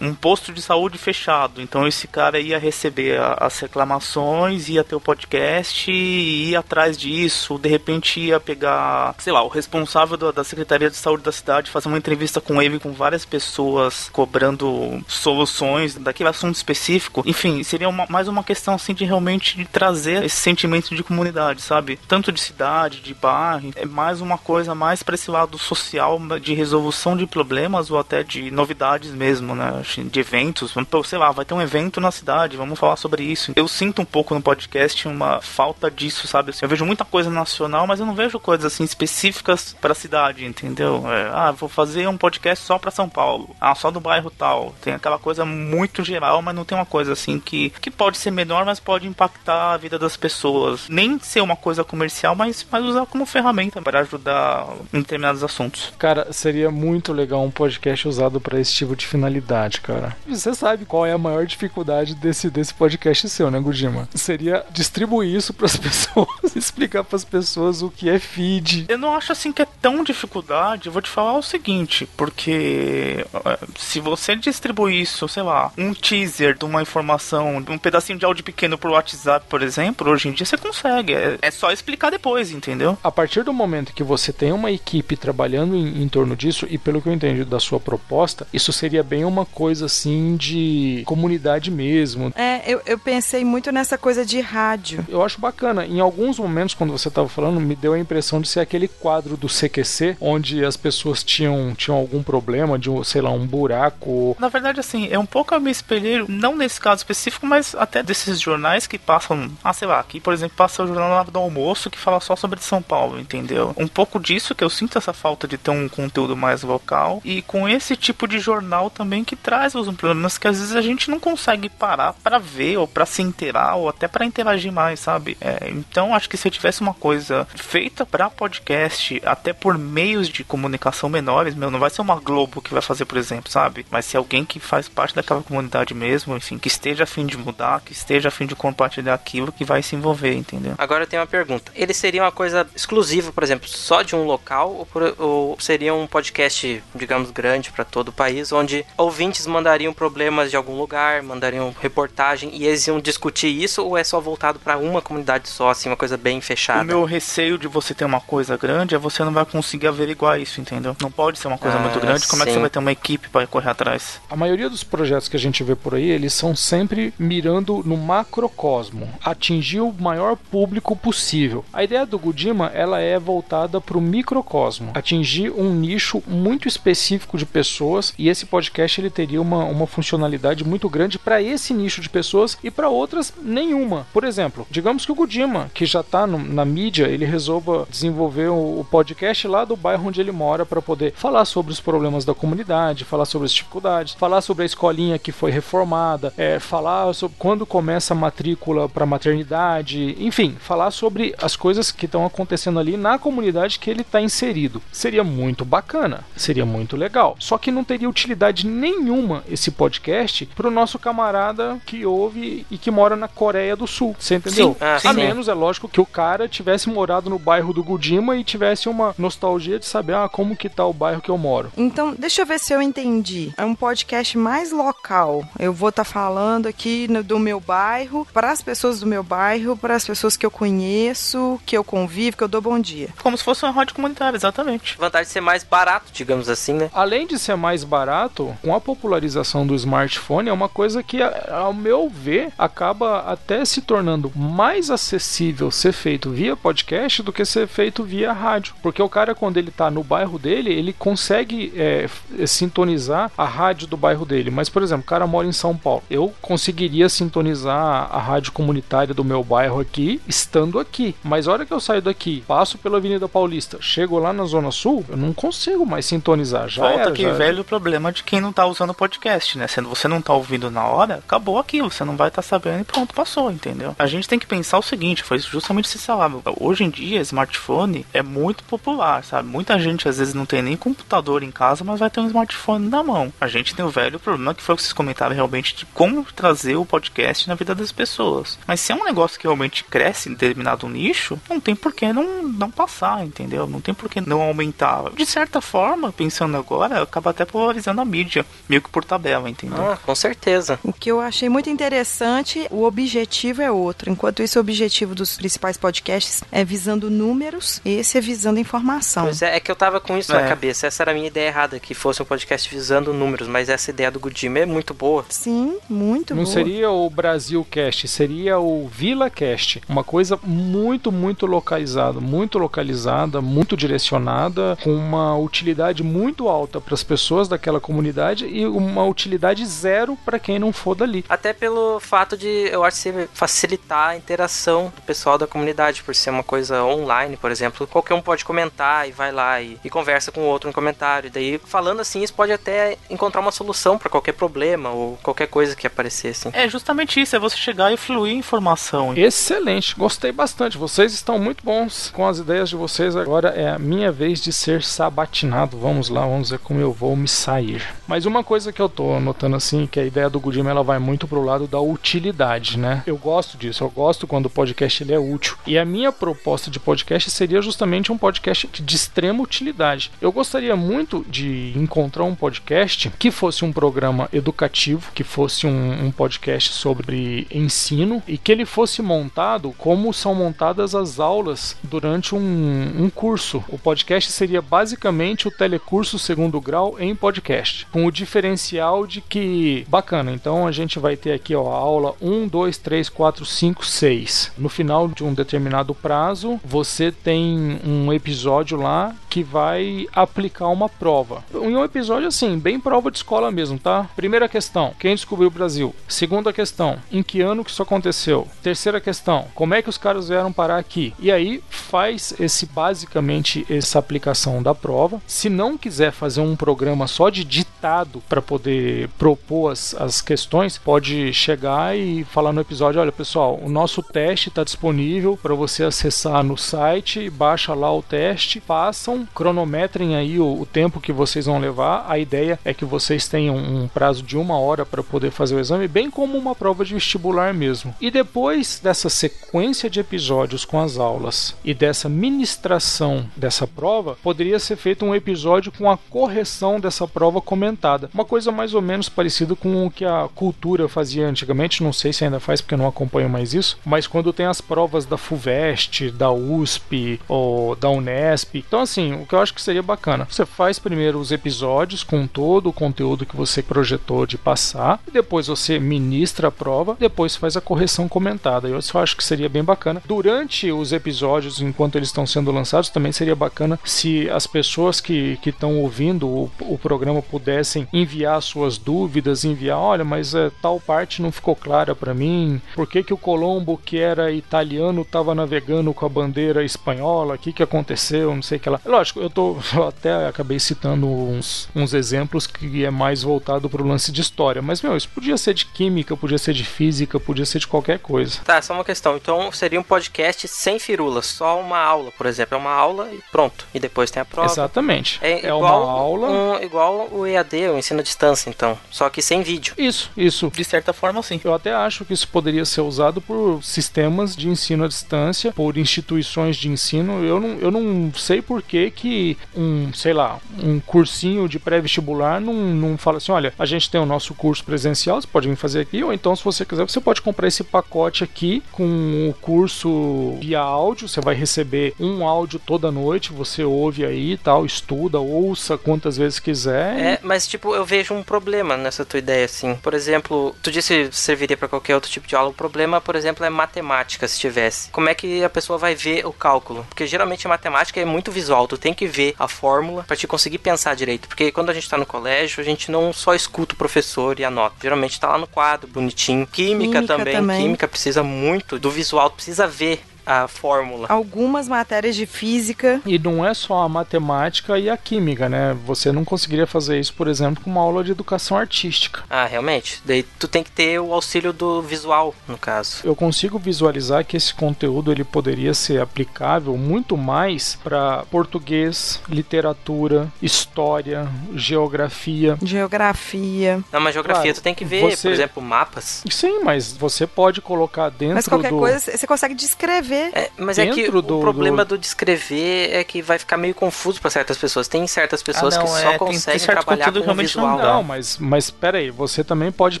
um posto de saúde fechado. Então esse cara ia receber as reclamações, ia ter o podcast, e ia atrás disso. De repente ia pegar, sei lá, o responsável da, da Secretaria de Saúde da cidade, fazer uma entrevista com ele, com várias pessoas cobrando soluções daquele assunto específico. Enfim, seria uma- mais uma questão assim de realmente de trazer esse sentimento de comunidade, sabe? Tanto de cidade, de bairro. É mais uma coisa mais para esse lado social de resolução de problemas ou até de novidades mesmo, né? De eventos. Sei lá, vai ter um evento na cidade, vamos falar sobre isso. Eu sinto um pouco no podcast uma falta disso, sabe? Assim, eu vejo muita coisa nacional, mas eu não vejo coisas assim específicas para a cidade, entendeu? É, ah, vou fazer um podcast só para São Paulo. Ah, só do bairro tal. Tem aquela coisa muito geral, mas não tem uma coisa assim que, que pode ser menor, mas pode impactar a vida das pessoas. Nem ser uma coisa comercial, mas, mas usar como ferramenta para ajudar em determinados assuntos. Cara, seria muito legal um podcast usado pra esse tipo de finalidade, cara. Você sabe qual é a maior dificuldade desse, desse podcast seu, né, Gudima? Seria distribuir isso pras pessoas, explicar pras pessoas o que é feed. Eu não acho assim que é tão dificuldade. Eu vou te falar o seguinte, porque eh, se você distribuir isso, sei lá, um teaser de uma informação, um pedacinho de áudio pequeno pro WhatsApp, por exemplo, hoje em dia você consegue. É, é só explicar depois, entendeu? A partir do momento que você tem uma equipe trabalhando em, em torno disso, e pelo que eu entendi da sua proposta, isso seria bem uma coisa assim de comunidade mesmo. É, eu, eu pensei muito nessa coisa de rádio. Eu acho bacana. Em alguns momentos, quando você estava falando, me deu a impressão de ser aquele quadro do CQC, onde as pessoas tinham, tinham algum problema, de, um, sei lá, um buraco. Na verdade, assim, é um pouco a me espelhei, não nesse caso específico, mas até desses jornais que passam. Ah, sei lá, aqui, por exemplo, passa o jornal na hora do almoço que fala só sobre São Paulo, entendeu? Um pouco disso que eu sinto essa falta de ter um conteúdo mais local e com esse tipo de jornal também que traz os problemas que às vezes a gente não consegue parar pra ver ou pra se inteirar ou até pra interagir mais, sabe? É, então acho que se eu tivesse uma coisa feita pra podcast, até por meios de comunicação menores, meu, não vai ser uma Globo que vai fazer, por exemplo, sabe? Mas se alguém que faz parte daquela comunidade mesmo, enfim, que esteja a fim de mudar, que esteja a fim de compartilhar aquilo, que vai se envolver, entendeu? Agora eu tenho uma pergunta. Ele seria uma coisa exclusiva, por exemplo, só de um local ou, por- ou seria um podcast, digamos, grande para todo o país, onde ouvintes mandariam problemas de algum lugar, mandariam reportagem e eles iam discutir isso ou é só voltado para uma comunidade só, assim, uma coisa bem fechada? O meu receio de você ter uma coisa grande é você não vai conseguir averiguar isso, entendeu? Não pode ser uma coisa Ah, muito grande. Como é que sim. você vai ter uma equipe para correr atrás? A maioria dos projetos que a gente vê por aí, eles são sempre mirando no macrocosmo, atingir o maior público possível. A ideia do Gudima, ela é voltada para o microcosmo, atingir um nicho muito específico de pessoas e esse podcast ele teria uma, uma funcionalidade muito grande para esse nicho de pessoas e para outras nenhuma. Por exemplo, digamos que o Gudima, que já está na mídia, ele resolva desenvolver o, o podcast lá do bairro onde ele mora para poder falar sobre os problemas da comunidade, falar sobre as dificuldades, falar sobre a escolinha que foi reformada, é, falar sobre quando começa a matrícula para maternidade, enfim, falar sobre as coisas que estão acontecendo ali na comunidade que ele está inserido. Seria muito bacana, seria muito legal. Só que não teria utilidade nenhuma esse podcast para o nosso camarada que ouve e que mora na Coreia do Sul. Você entendeu? Sim, ah, a sim. menos, é lógico, que o cara tivesse morado no bairro do Gudima e tivesse uma nostalgia de saber ah, como que tá o bairro que eu moro. Então, deixa eu ver se eu entendi. É um podcast mais local. Eu vou estar falando aqui no- do meu bairro, para as pessoas do meu bairro, para as pessoas que eu conheço, que eu convivo, que eu dou bom dia. Como se fosse uma rádio comunitária, exatamente. Vantagem de ser mais barato, digamos assim, né? Além de ser mais barato, com a popularização do smartphone, é uma coisa que, ao meu ver, acaba até se tornando mais acessível ser feito via podcast do que ser feito via rádio. Porque o cara, quando ele tá no bairro dele, ele consegue é, f- sintonizar a rádio do bairro dele. Mas, por exemplo, o cara mora em São Paulo. Eu conseguiria sintonizar a rádio comunitária do meu bairro aqui, estando aqui. Mas a hora que eu saio daqui, passo pela Avenida Paulista, chego lá na Zona Sul, eu não consigo mais sintonizar. Já Volta era, aquele já- velho problema de quem não tá usando o podcast, né? Se você não tá ouvindo na hora, acabou aquilo. Você não vai estar sabendo e pronto, passou, entendeu? A gente tem que pensar o seguinte, foi justamente esse salário. Hoje em dia, smartphone é muito popular, sabe? Muita gente às vezes não tem nem computador em casa, mas vai ter um smartphone na mão. A gente tem o velho problema que foi o que vocês comentaram realmente de como trazer o podcast na vida das pessoas. Mas se é um negócio que realmente cresce em determinado nicho, não tem por que não, não passar, entendeu? Não tem por que não aumentar. De certa forma, pensando agora acaba até polarizando a mídia, meio que por tabela, entendeu? Ah, com certeza. O que eu achei muito interessante, o objetivo é outro. Enquanto isso, o objetivo dos principais podcasts é visando números, esse é visando informação. Pois é, é que eu tava com isso na É. cabeça. Essa era a minha ideia errada, que fosse um podcast visando números, mas essa ideia do Gudima é muito boa. Sim, muito Não boa. seria o Brasil Cast, seria o Vila Cast. Uma coisa muito, muito localizada, muito localizada, muito direcionada, com uma utilidade muito alta para as pessoas daquela comunidade e uma utilidade zero para quem não for dali. Até pelo fato de, eu acho, que facilitar a interação do pessoal da comunidade, por ser uma coisa online, por exemplo. Qualquer um pode comentar e vai lá e, e conversa com o outro no comentário. E daí, falando assim, isso pode até encontrar uma solução para qualquer problema ou qualquer coisa que aparecer, assim. É justamente isso, é você chegar e fluir informação. Excelente, gostei bastante. Vocês estão muito bons com as ideias de vocês. Agora é a minha vez de ser sabatinado. Vamos lá, vamos ver como eu vou me sair. Mas uma coisa que eu tô notando assim, que a ideia do Gudima ela vai muito pro lado da utilidade, né? Eu gosto disso, eu gosto quando o podcast ele é útil. E a minha proposta de podcast seria justamente um podcast de extrema utilidade. Eu gostaria muito de encontrar um podcast que fosse um programa educativo, que fosse um, um podcast sobre ensino e que ele fosse montado como são montadas as aulas durante um, um curso. O podcast seria basicamente o telecurso segundo grau em podcast, com o diferencial de que bacana. Então a gente vai ter aqui ó, a aula 1, 2, 3, 4, 5, 6. No final de um determinado prazo, você tem um episódio lá que vai aplicar uma prova. Em um episódio assim, bem prova de escola mesmo, tá? Primeira questão: quem descobriu o Brasil? Segunda questão: em que ano que isso aconteceu? Terceira questão: como é que os caras vieram parar aqui? E aí faz esse basicamente essa aplicação da prova. Se não quiser fazer um programa só de ditado para poder propor as, as questões, pode chegar e falar no episódio: olha pessoal, o nosso teste está disponível para você acessar no site, baixa lá o teste, façam, cronometrem aí o, o tempo que vocês vão levar. A ideia é que vocês tenham um prazo de uma hora para poder fazer o exame, bem como uma prova de vestibular mesmo. E depois dessa sequência de episódios com as aulas e dessa ministração dessa prova, poderia ser feito um episódio com a correção dessa prova comentada. Uma coisa mais ou menos parecida com o que a cultura fazia antigamente, não sei se ainda faz porque eu não acompanho mais isso, mas quando tem as provas da FUVEST, da USP ou da Unesp. Então, assim, o que eu acho que seria bacana, você faz primeiro os episódios com todo o conteúdo que você projetou de passar, e depois você ministra a prova, depois faz a correção comentada. Eu só acho que seria bem bacana. Durante os episódios, enquanto eles estão sendo lançados, também seria bacana se as pessoas que estão ouvindo o, o programa pudessem enviar suas dúvidas, enviar, olha, mas é, tal parte não ficou clara para mim, por que, que o Colombo, que era italiano, estava navegando com a bandeira espanhola, o que, que aconteceu, não sei o que lá. Lógico, eu, tô, eu até acabei citando uns, uns exemplos que é mais voltado para o lance de história, mas, meu, isso podia ser de química, podia ser de física, podia ser de qualquer coisa. Tá, só uma questão. Então seria um podcast sem firulas, só uma aula, por exemplo. É uma aula e pronto. E depois tem a prova. Exatamente. É, É uma igual aula. um- igual o EAD, o ensino à distância, então. Só que sem vídeo. Isso, isso. De certa forma, sim. Eu até acho que isso poderia ser usado por sistemas de ensino à distância, por instituições de ensino. Eu não, eu não sei por que, que um, sei lá, um cursinho de pré-vestibular não, não fala assim: olha, a gente tem o nosso curso presencial, você pode vir fazer aqui, ou então, se você quiser, você pode comprar esse pacote aqui com o curso via áudio. Você vai receber um áudio toda noite, você ouve aí tal, estuda, ouça quantas vezes quiser. É, mas tipo, eu vejo um problema nessa tua ideia, assim. Por exemplo, tu disse que serviria pra qualquer outro tipo de aula. O problema, por exemplo, é matemática, se tivesse. Como é que a pessoa vai ver o cálculo? Porque geralmente a matemática é muito visual, tu tem que ver a fórmula pra te conseguir pensar direito. Porque quando a gente tá no colégio, a gente não só escuta o professor e anota. Geralmente tá lá no quadro, bonitinho. Química, Química também. também. Química precisa muito do visual, precisa ver a fórmula. Algumas matérias de física. E não é só a matemática e a química, né? Você não conseguiria fazer isso, por exemplo, com uma aula de educação artística. Ah, realmente. Daí tu tem que ter o auxílio do visual, no caso. Eu consigo visualizar que esse conteúdo ele poderia ser aplicável muito mais para português, literatura, história, geografia. Geografia. Não, mas geografia Claro, tu tem que ver, você- por exemplo, mapas. Sim, mas você pode colocar dentro Mas qualquer do coisa, você consegue descrever descrever. É, mas é que Dentro o do- problema do... descrever é que vai ficar meio confuso pra certas pessoas. Tem certas pessoas Ah, não, que é, só tem- tem conseguem certo trabalhar com o realmente não visual. dá. Não, mas, mas pera aí, você também pode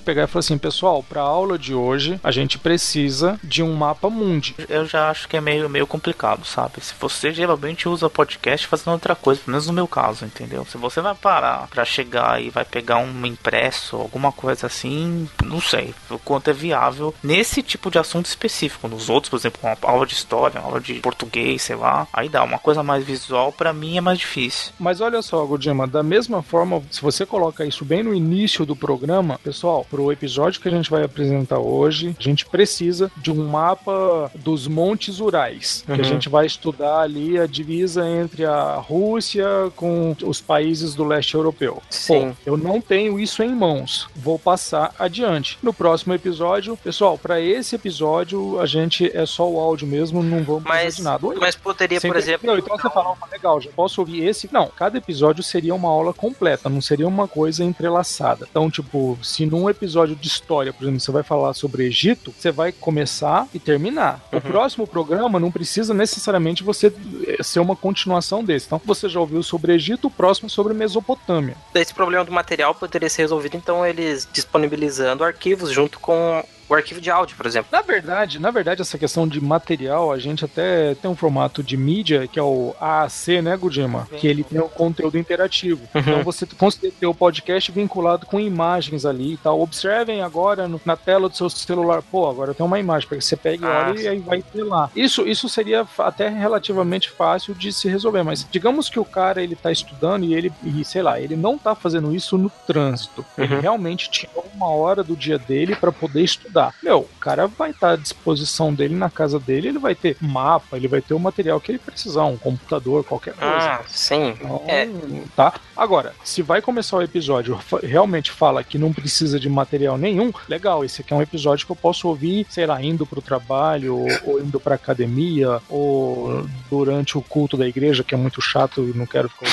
pegar e falar assim, pessoal, pra aula de hoje, a gente precisa de um mapa mundi. Eu já acho que é meio, meio complicado, sabe? Se você geralmente usa podcast fazendo outra coisa, pelo menos no meu caso, entendeu? Se você vai parar pra chegar e vai pegar um impresso, alguma coisa assim, não sei o quanto é viável nesse tipo de assunto específico. Nos outros, por exemplo, uma aula de história, uma aula de português, sei lá, aí dá. Uma coisa mais visual, pra mim é mais difícil. Mas olha só, Godima, da mesma forma, se você coloca isso bem no início do programa, pessoal, pro episódio que a gente vai apresentar hoje, a gente precisa de um mapa dos Montes Urais, que a gente vai estudar ali a divisa entre a Rússia com os países do leste europeu. Sim. Pô, eu não tenho isso em mãos. Vou passar adiante. No próximo episódio, pessoal, para esse episódio a gente é só o áudio mesmo, não Mas, de nada. Oi, mas poderia, por exemplo. Então você fala, "Opa, legal, já posso ouvir esse? Não, cada episódio seria uma aula completa, não seria uma coisa entrelaçada. Então, tipo, se num episódio de história, por exemplo, você vai falar sobre Egito, você vai começar e terminar. O próximo programa não precisa necessariamente você eh, ser uma continuação desse. Então, você já ouviu sobre Egito, o próximo é sobre Mesopotâmia. Esse problema do material poderia ser resolvido, então, eles disponibilizando arquivos junto com o arquivo de áudio, por exemplo. Na verdade, na verdade, essa questão de material, a gente até tem um formato de mídia, que é o AAC, né, Gudima? Que ele tem um conteúdo interativo. Então você consegue ter o podcast vinculado com imagens ali e tal. Observem agora no- na tela do seu celular, pô, agora tem uma imagem, para que você pegue e Ah, olhe e aí vai ter lá. Isso, isso seria até relativamente fácil de se resolver, mas digamos que o cara ele tá estudando e ele, e, sei lá, ele não tá fazendo isso no trânsito. Ele realmente tirou uma hora do dia dele para poder estudar. Meu, o cara vai estar à disposição dele na casa dele, ele vai ter mapa, ele vai ter o material que ele precisar, um computador, qualquer coisa. Ah, sim. Então, É. tá? Agora, se vai começar o episódio, realmente fala que não precisa de material nenhum, legal, esse aqui é um episódio que eu posso ouvir, sei lá, indo pro trabalho, ou, ou indo pra academia, ou durante o culto da igreja, que é muito chato e não quero ficar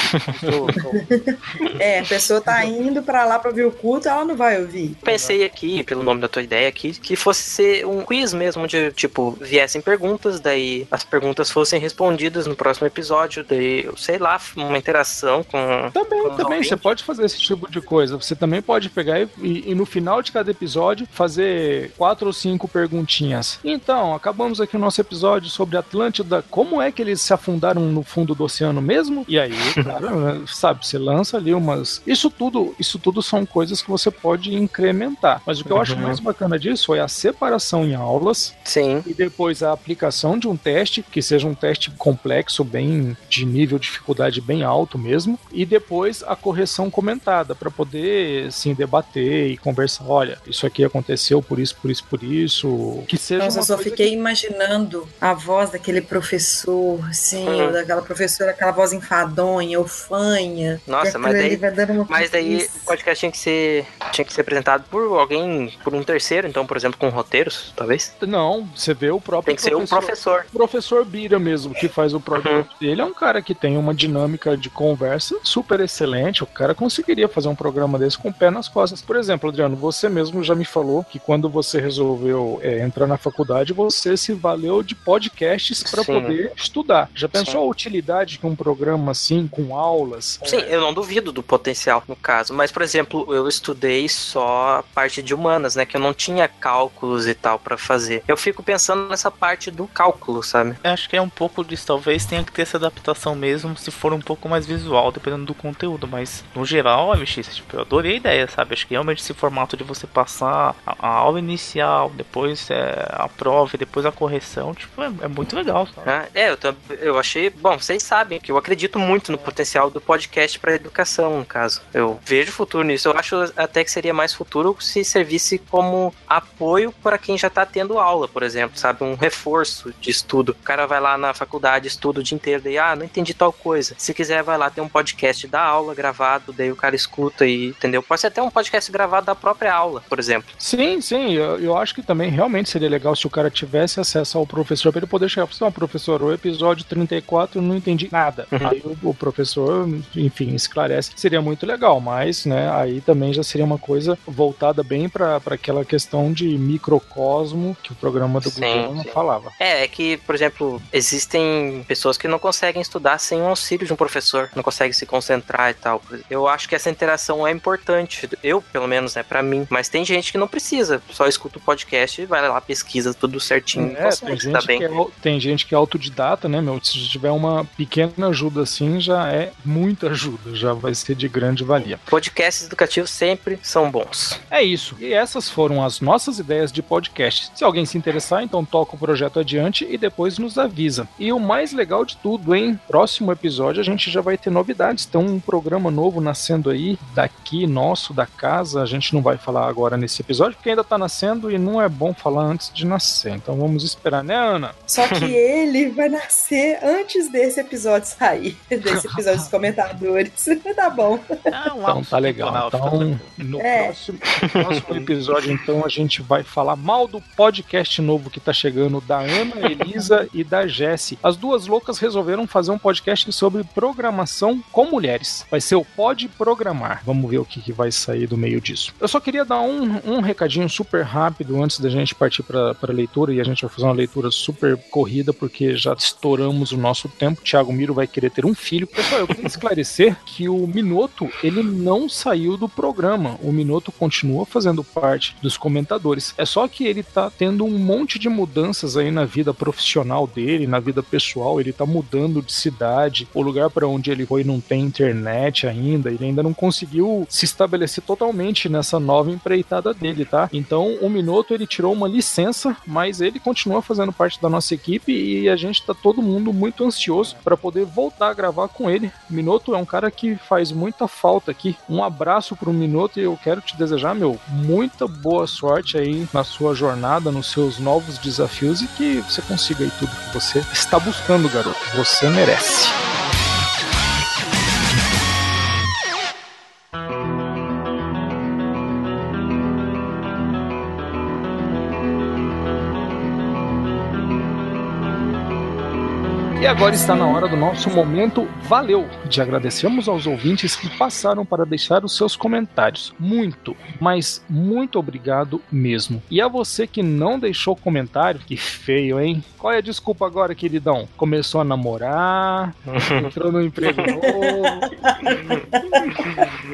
ouvindo. É, a pessoa tá indo pra lá pra ouvir o culto, ela não vai ouvir. Pensei aqui, pelo nome da tua ideia aqui, que fosse ser um quiz mesmo, onde, tipo, viessem perguntas, daí as perguntas fossem respondidas no próximo episódio, daí, sei lá, uma interação com. Também, com também, você pode fazer esse tipo de coisa. Você também pode pegar e, e- e no final de cada episódio fazer quatro ou cinco perguntinhas. Então, acabamos aqui o nosso episódio sobre Atlântida. Como é que eles se afundaram no fundo do oceano mesmo? E aí, cara, sabe, você lança ali umas. Isso tudo, isso tudo são coisas que você pode incrementar. Mas o que eu acho mais bacana disso é a separação em aulas Sim. e depois a aplicação de um teste, que seja um teste complexo, bem de nível de dificuldade bem alto mesmo, e depois a correção comentada para poder assim debater e conversar, olha, isso aqui aconteceu por isso, por isso, por isso, que seja Nossa, uma eu só coisa fiquei imaginando a voz daquele professor, assim, Uhum. daquela professora, aquela voz enfadonha, ufanha. Nossa, mas daí- Mas daí o podcast tinha que ser. Tinha que ser apresentado por alguém, por um terceiro, então, por exemplo, com roteiros, talvez. Não, você vê o próprio Tem que ser um professor. O professor Bira mesmo, que faz o próprio. Uhum. Ele é um cara que tem uma dinâmica de conversa super excelente. O cara conseguiria fazer um programa desse com o pé nas costas. Por exemplo, Adriano, você mesmo já me falou que quando você resolveu é, entrar na faculdade, você se valeu de podcasts para poder estudar. Já pensou Sim. a utilidade que um programa assim, com aulas? Sim, eu não duvido do potencial no caso, mas por exemplo, eu estudei só a parte de humanas, né, que eu não tinha cálculos e tal pra fazer. Eu fico pensando nessa parte do cálculo, sabe? Eu acho que é um pouco disso, talvez tenha que ter essa adaptação mesmo, se for um pouco mais visual, dependendo do conteúdo, mas no geral, MX, tipo, eu adorei a ideia, sabe? Acho que realmente esse formato de você passar a, a aula inicial, depois é, a prova e depois a correção, tipo, é, é muito legal, sabe? Ah, é, eu, eu achei. Bom, vocês sabem que eu acredito muito no potencial do podcast pra educação, no caso. Eu vejo futuro nisso. Eu acho até que seria mais futuro se servisse como apoio para quem já tá tendo aula, por exemplo, sabe? Um reforço de estudo. O cara vai lá na faculdade, estuda o dia inteiro, daí, ah, não entendi tal coisa. Se quiser, vai lá, tem um podcast da aula gravado, daí o cara escuta e, entendeu? Pode ser até um podcast gravado da própria aula, por exemplo. Sim, sim, eu, eu acho que também realmente seria legal se o cara tivesse acesso ao professor para ele poder chegar e falar, "Não, professor, o episódio 34 eu não entendi nada. Aí o, o professor, enfim, esclarece. Seria muito legal, mas, né, aí também já seria uma coisa voltada bem para aquela questão grande microcosmo que o programa do sim. falava. É, é que, por exemplo, existem pessoas que não conseguem estudar sem o auxílio de um professor, não conseguem se concentrar e tal. Eu acho que essa interação é importante, eu, pelo menos, né, pra mim. Mas tem gente que não precisa, só escuta o podcast e vai lá, pesquisa tudo certinho, É, consegue tem gente, bem. que é, tem gente que é autodidata, né, meu? Se tiver uma pequena ajuda assim, já é muita ajuda, já vai ser de grande valia. Podcasts educativos sempre são bons. É isso. E essas foram as nossas ideias de podcast. Se alguém se interessar, então toca o projeto adiante e depois nos avisa. E o mais legal de tudo, hein? Próximo episódio a gente já vai ter novidades. Tem um programa novo nascendo aí, daqui, nosso, da casa. A gente não vai falar agora nesse episódio, porque ainda tá nascendo e não é bom falar antes de nascer. Então vamos esperar, né, Ana? Só que ele vai nascer antes desse episódio sair, desse episódio dos comentadores. tá bom. Ah, um Então tá legal. Então, no É. próximo, no próximo episódio, então, a gente vai falar mal do podcast novo que tá chegando da Ana, Elisa e da Jessie. As duas loucas resolveram fazer um podcast sobre programação com mulheres. Vai ser o Pode Programar. Vamos ver o que, que vai sair do meio disso. Eu só queria dar um, um recadinho super rápido antes da gente partir para a leitura e a gente vai fazer uma leitura super corrida porque já estouramos o nosso tempo. Thiago Miro vai querer ter um filho. Pessoal, eu queria esclarecer que o Minuto ele não saiu do programa. O Minuto continua fazendo parte dos comentadores. É só que ele tá tendo um monte de mudanças aí na vida profissional dele, na vida pessoal. Ele tá mudando de cidade. O lugar para onde ele foi não tem internet ainda. Ele ainda não conseguiu se estabelecer totalmente nessa nova empreitada dele, tá? Então o Minuto ele tirou uma licença, mas ele continua fazendo parte da nossa equipe e a gente tá todo mundo muito ansioso para poder voltar a gravar com ele. Minuto é um cara que faz muita falta aqui. Um abraço pro Minuto e eu quero te desejar, meu, muita boa sorte aí na sua jornada, nos seus novos desafios e que você consiga aí tudo que você está buscando, garoto. Você merece. E agora está na hora do nosso momento valeu de agradecermos aos ouvintes que passaram para deixar os seus comentários. Muito, mas muito obrigado mesmo. E a você que não deixou comentário, que feio, hein? Qual é a desculpa agora, queridão? Começou a namorar, entrou no emprego novo,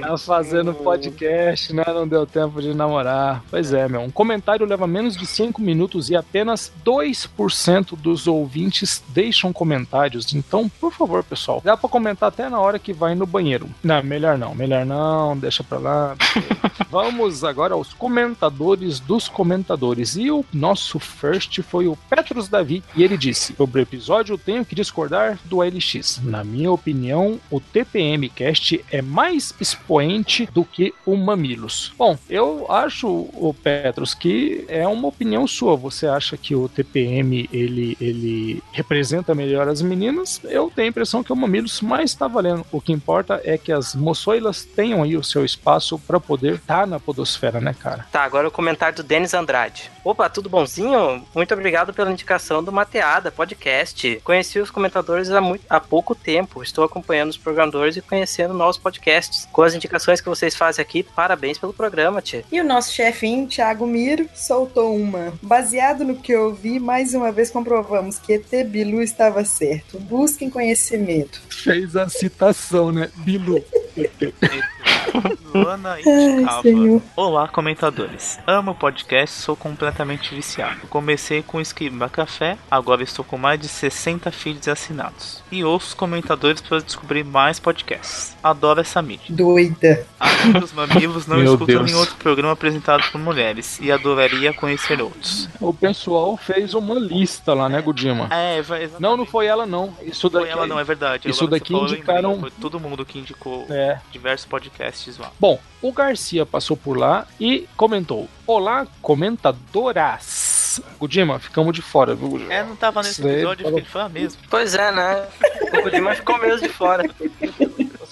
tá fazendo podcast, né? Não deu tempo de namorar. Pois é, meu. Um comentário leva menos de 5 minutos e apenas 2% dos ouvintes deixam comentários. Então, por favor, pessoal, dá pra comentar até na hora que vai no banheiro. Não, melhor não, melhor não, deixa pra lá. Vamos agora aos comentadores dos comentadores. E o nosso first foi o Petros Davi. E ele disse: Sobre o episódio, eu tenho que discordar do LX. Na minha opinião, o TPM Cast é mais expoente do que o Mamilos. Bom, eu acho, o Petros, que é uma opinião sua. Você acha que o TPM ele, ele representa melhor as meninas? Eu tenho a impressão que o Mamilos mais está valendo. O que importa é que as moçoilas tenham aí o seu espaço para poder estar na podosfera, né, cara? Tá, agora o comentário do Denis Andrade. Opa, tudo bonzinho? Muito obrigado pela indicação do Mateada Podcast. Conheci os comentadores há, muito, há pouco tempo. Estou acompanhando os programadores e conhecendo novos podcasts. Com as indicações que vocês fazem aqui, parabéns pelo programa, tia. E o nosso chefinho, Thiago Miro, soltou uma. Baseado no que eu vi, mais uma vez comprovamos que ET Bilu estava certo. Busquem conhecimento. Fez a citação, né? Bilu. Luana Ai, indicava. Olá, comentadores. Amo o podcast, sou completamente viciado. Comecei com o Esquiba Café, agora estou com mais de 60 feeds assinados. E ouço os comentadores para descobrir mais podcasts. Adoro essa mídia. Doida. Além dos mamilos, não Meu escuto Deus. nenhum outro programa apresentado por mulheres e adoraria conhecer outros. O pessoal fez uma lista lá, né, Gudima? É, vai, Não, não foi ela, não. Isso Foi daqui. ela não, é verdade. Isso daqui falou, lembrei. indicaram- Foi todo mundo que indicou É. diversos podcasts lá. Bom, o Garcia passou por lá e comentou: Olá, comentadoras. Gudima, ficamos de fora, viu, Gudima? É, não tava nesse episódio, falou. ele foi a mesma. Pois é, né? O Kojima ficou mesmo de fora.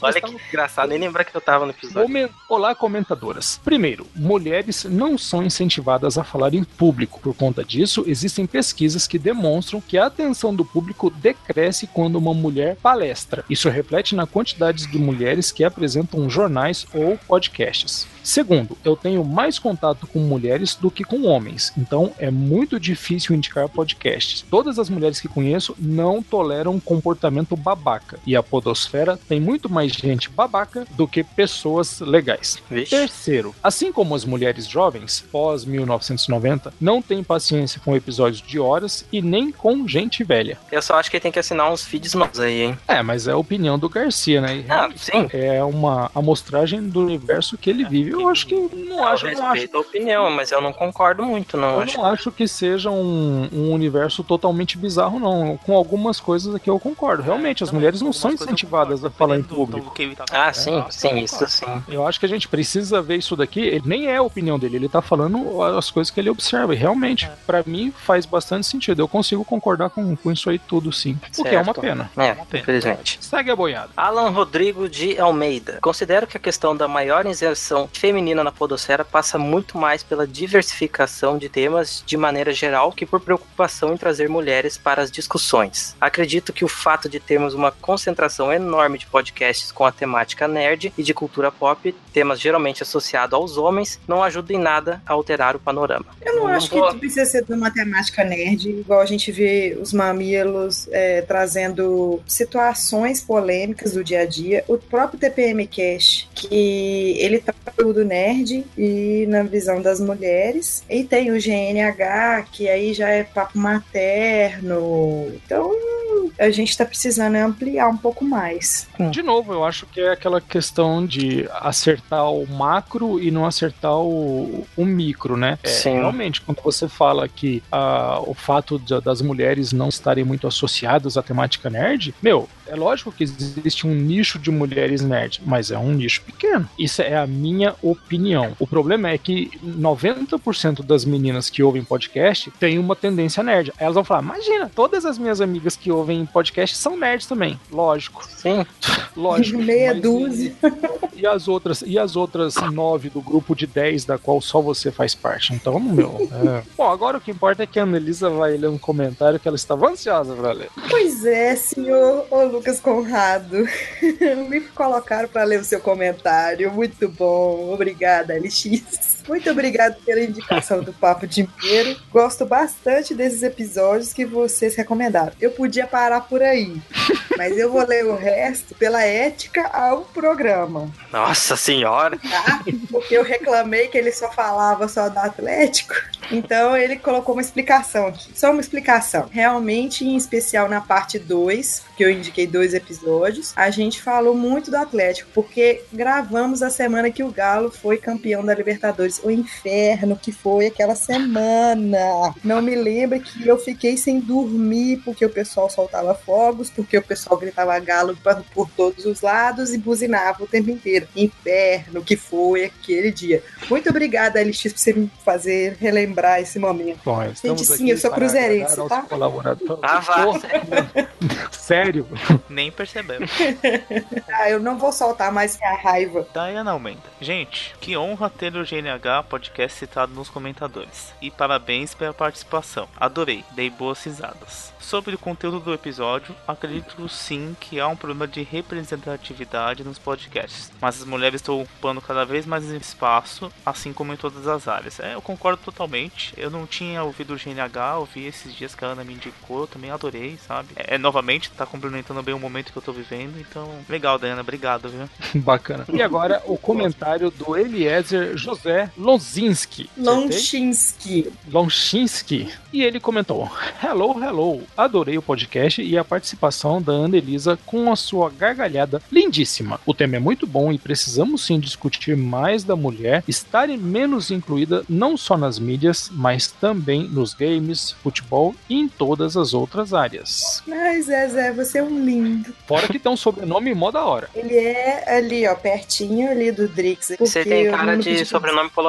Olha que engraçado, nem lembrar que eu tava no episódio. Comen- Olá, comentadoras. Primeiro, mulheres não são incentivadas a falar em público. Por conta disso, existem pesquisas que demonstram que a atenção do público decresce quando uma mulher palestra. Isso reflete na quantidade de mulheres que apresentam jornais ou podcasts. Segundo, eu tenho mais contato com mulheres do que com homens, então é muito difícil indicar podcasts. Todas as mulheres que conheço não toleram comportamento babaca, e a Podosfera tem muito mais gente babaca do que pessoas legais. Vixe. Terceiro, assim como as mulheres jovens, pós 1990, não têm paciência com episódios de horas e nem com gente velha. Eu só acho que tem que assinar uns feeds novos aí, hein? É, mas é a opinião do Garcia, né? E Ah, sim. É uma amostragem do universo que ele vive. Eu acho que não acho, eu não acho a opinião, mas eu não concordo muito, não. Eu Acho não acho que seja um, um universo totalmente bizarro, não. Com algumas coisas aqui eu concordo. Realmente, as mulheres não são incentivadas a falar em público. Ah, sim, sim, isso sim. Eu acho que a gente precisa ver isso daqui. Ele nem é a opinião dele, ele tá falando as coisas que ele observa. E realmente, pra mim, faz bastante sentido. Eu consigo concordar com, com isso aí tudo, sim. O que é uma Certo. pena. É, infelizmente. Segue a boiada. Alan Rodrigo de Almeida. Considero que a questão da maior inserção feminina na podosfera passa muito mais pela diversificação de temas de maneira geral que por preocupação em trazer mulheres para as discussões. Acredito que o fato de termos uma concentração enorme de podcasts com a temática nerd e de cultura pop, temas geralmente associados aos homens, não ajuda em nada a alterar o panorama. Eu não acho vou- que precisa ser de uma temática nerd, igual a gente vê os mamilos é, trazendo situações polêmicas do dia a dia. O próprio TPM Cash, que ele tá tudo nerd e na visão das mulheres. E tem o GNH, que aí já é papo materno. Então a gente tá precisando ampliar um pouco mais. De novo, eu acho que é aquela questão de acertar o macro e não acertar o, o micro, né? É, Sim. Realmente, quando você fala que ah, o fato de- das mulheres não estarem muito associadas à temática nerd, meu, é lógico que existe um nicho de mulheres nerd, mas é um nicho pequeno. Isso é a minha opinião. O problema é que 90% das meninas que ouvem podcast têm uma tendência nerd. Elas vão falar: imagina, todas as minhas amigas que ouvem podcast são nerds também. Lógico. Sim, Lógico. Meia mas dúzia. E, e as outras, e as outras nove do grupo de 10 da qual só você faz parte. Então, meu. é. Bom, agora o que importa é que a Annelisa vai ler um comentário que ela estava ansiosa pra ler. Pois é, senhor Lucas Conrado. Me colocaram para ler o seu comentário. Muito bom. Obrigada, LX. Muito obrigado pela indicação do Papo de Inteiro. Gosto bastante desses episódios que vocês recomendaram. Eu podia parar por aí, mas eu vou ler o resto pela ética ao programa, nossa senhora. tá? Porque eu reclamei que ele só falava só do Atlético. Então ele colocou uma explicação aqui. Só uma explicação. Realmente, em especial na parte 2, que eu indiquei dois episódios, a gente falou muito do Atlético, porque gravamos a semana que o Galo foi campeão da Libertadores. O inferno que foi aquela semana. Não me lembra que eu fiquei sem dormir porque o pessoal soltava fogos, porque o pessoal gritava Galo por, todos os lados e buzinava o tempo inteiro. Inferno que foi aquele dia. Muito obrigada, LX, por você me fazer relembrar esse momento. Bom, estamos sim, eu sou cruzeirense, tá? Ah, vá. Sério? Nem percebemos. Ah, eu não vou soltar mais minha raiva. Diana aumenta. Gente, que honra ter o GNH podcast citado nos comentadores. E parabéns pela participação. Adorei, dei boas risadas. Sobre o conteúdo do episódio, acredito sim que há um problema de representatividade nos podcasts. Mas as mulheres estão ocupando cada vez mais espaço, assim como em todas as áreas. É, eu concordo totalmente. Eu não tinha ouvido o GNH, ouvi esses dias que a Ana me indicou, eu também adorei, sabe? É, novamente, tá complementando bem o momento que eu tô vivendo, então, legal, Diana, obrigado, viu? Bacana. E agora o comentário do Eliezer José Lonzinski. Lonchinski. Lonchinski. E ele comentou: Hello, hello. Adorei o podcast e a participação da Ana Elisa com a sua gargalhada lindíssima. O tema é muito bom e precisamos sim discutir mais da mulher estar menos incluída não só nas mídias, mas também nos games, futebol e em todas as outras áreas. Ai, Zezé, você é um lindo. Fora que tem um sobrenome mó da hora. Ele é ali, ó, pertinho ali do Drix. Você tem cara de sobrenome polonês.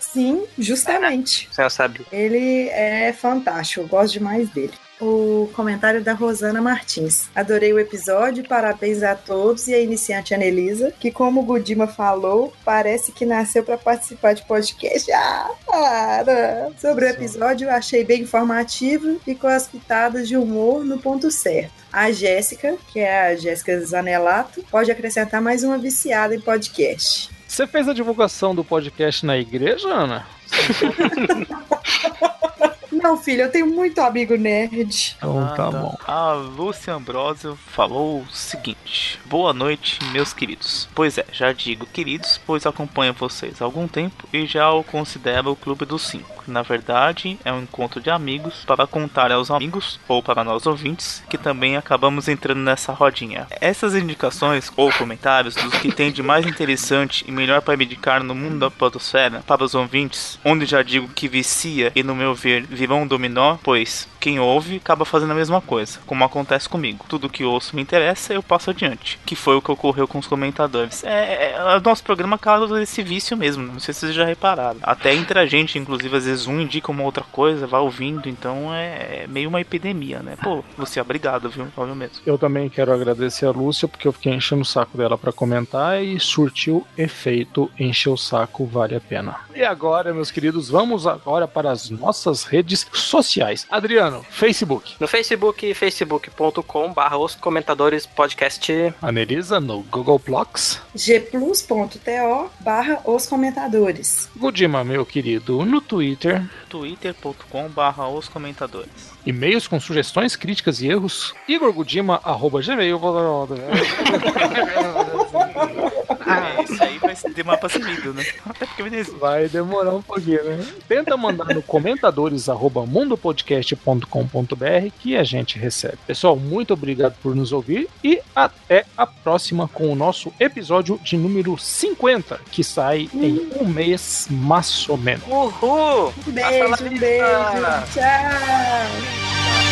Sim, justamente. Você não sabe. Ele é fantástico, eu gosto demais dele. O comentário da Rosana Martins. Adorei o episódio, parabéns a todos e a iniciante Anelisa, que, como o Gudima falou, parece que nasceu para participar de podcast. Ah, para! Sobre o episódio, eu achei bem informativo e com as pitadas de humor no ponto certo. A Jéssica, que é a Jéssica Zanelato, pode acrescentar mais uma viciada em podcast. Você fez a divulgação do podcast na igreja, Ana? Não, filho, eu tenho muito amigo nerd. Então tá bom. A Lúcia Ambrosio falou o seguinte: Boa noite, meus queridos. Pois é, já digo queridos, pois acompanho vocês há algum tempo e já o considero o Clube dos Cinco. Na verdade, é um encontro de amigos para contar aos amigos ou para nós ouvintes que também acabamos entrando nessa rodinha. Essas indicações ou comentários dos que tem de mais interessante e melhor para me indicar no mundo da podosfera para os ouvintes, onde já digo que vicia e no meu ver virou um dominó, pois quem ouve acaba fazendo a mesma coisa, como acontece comigo. Tudo que ouço me interessa, eu passo adiante. Que foi o que ocorreu com os comentadores. É, é, o nosso programa causa esse vício mesmo, não sei se vocês já repararam. Até entre a gente, inclusive, às vezes um indica uma outra coisa, vai ouvindo, então é, é meio uma epidemia, né? Pô, você obrigado, viu? Valeu mesmo. Eu também quero agradecer a Lúcia, porque eu fiquei enchendo o saco dela pra comentar e surtiu efeito, encher o saco vale a pena. E agora, meus queridos, vamos agora para as nossas redes sociais. Adriano, Facebook. No Facebook, facebook.com barra os comentadores podcast. Anelisa no Google Blocks. gplus.to barra os comentadores. Gudima, meu querido, no Twitter. twitter.com barra os comentadores. E-mails com sugestões, críticas e erros. Igor Gudima, arroba gmail. É, isso aí vai demorar pra ser lido, né? Até porque beleza. Vai demorar um pouquinho, né? Tenta mandar no comentadores arroba mundopodcast.com.br que a gente recebe. Pessoal, muito obrigado por nos ouvir e até a próxima com o nosso episódio de número 50, que sai em um mês mais ou menos. Uhul! Um beijo, um beijo. Tchau.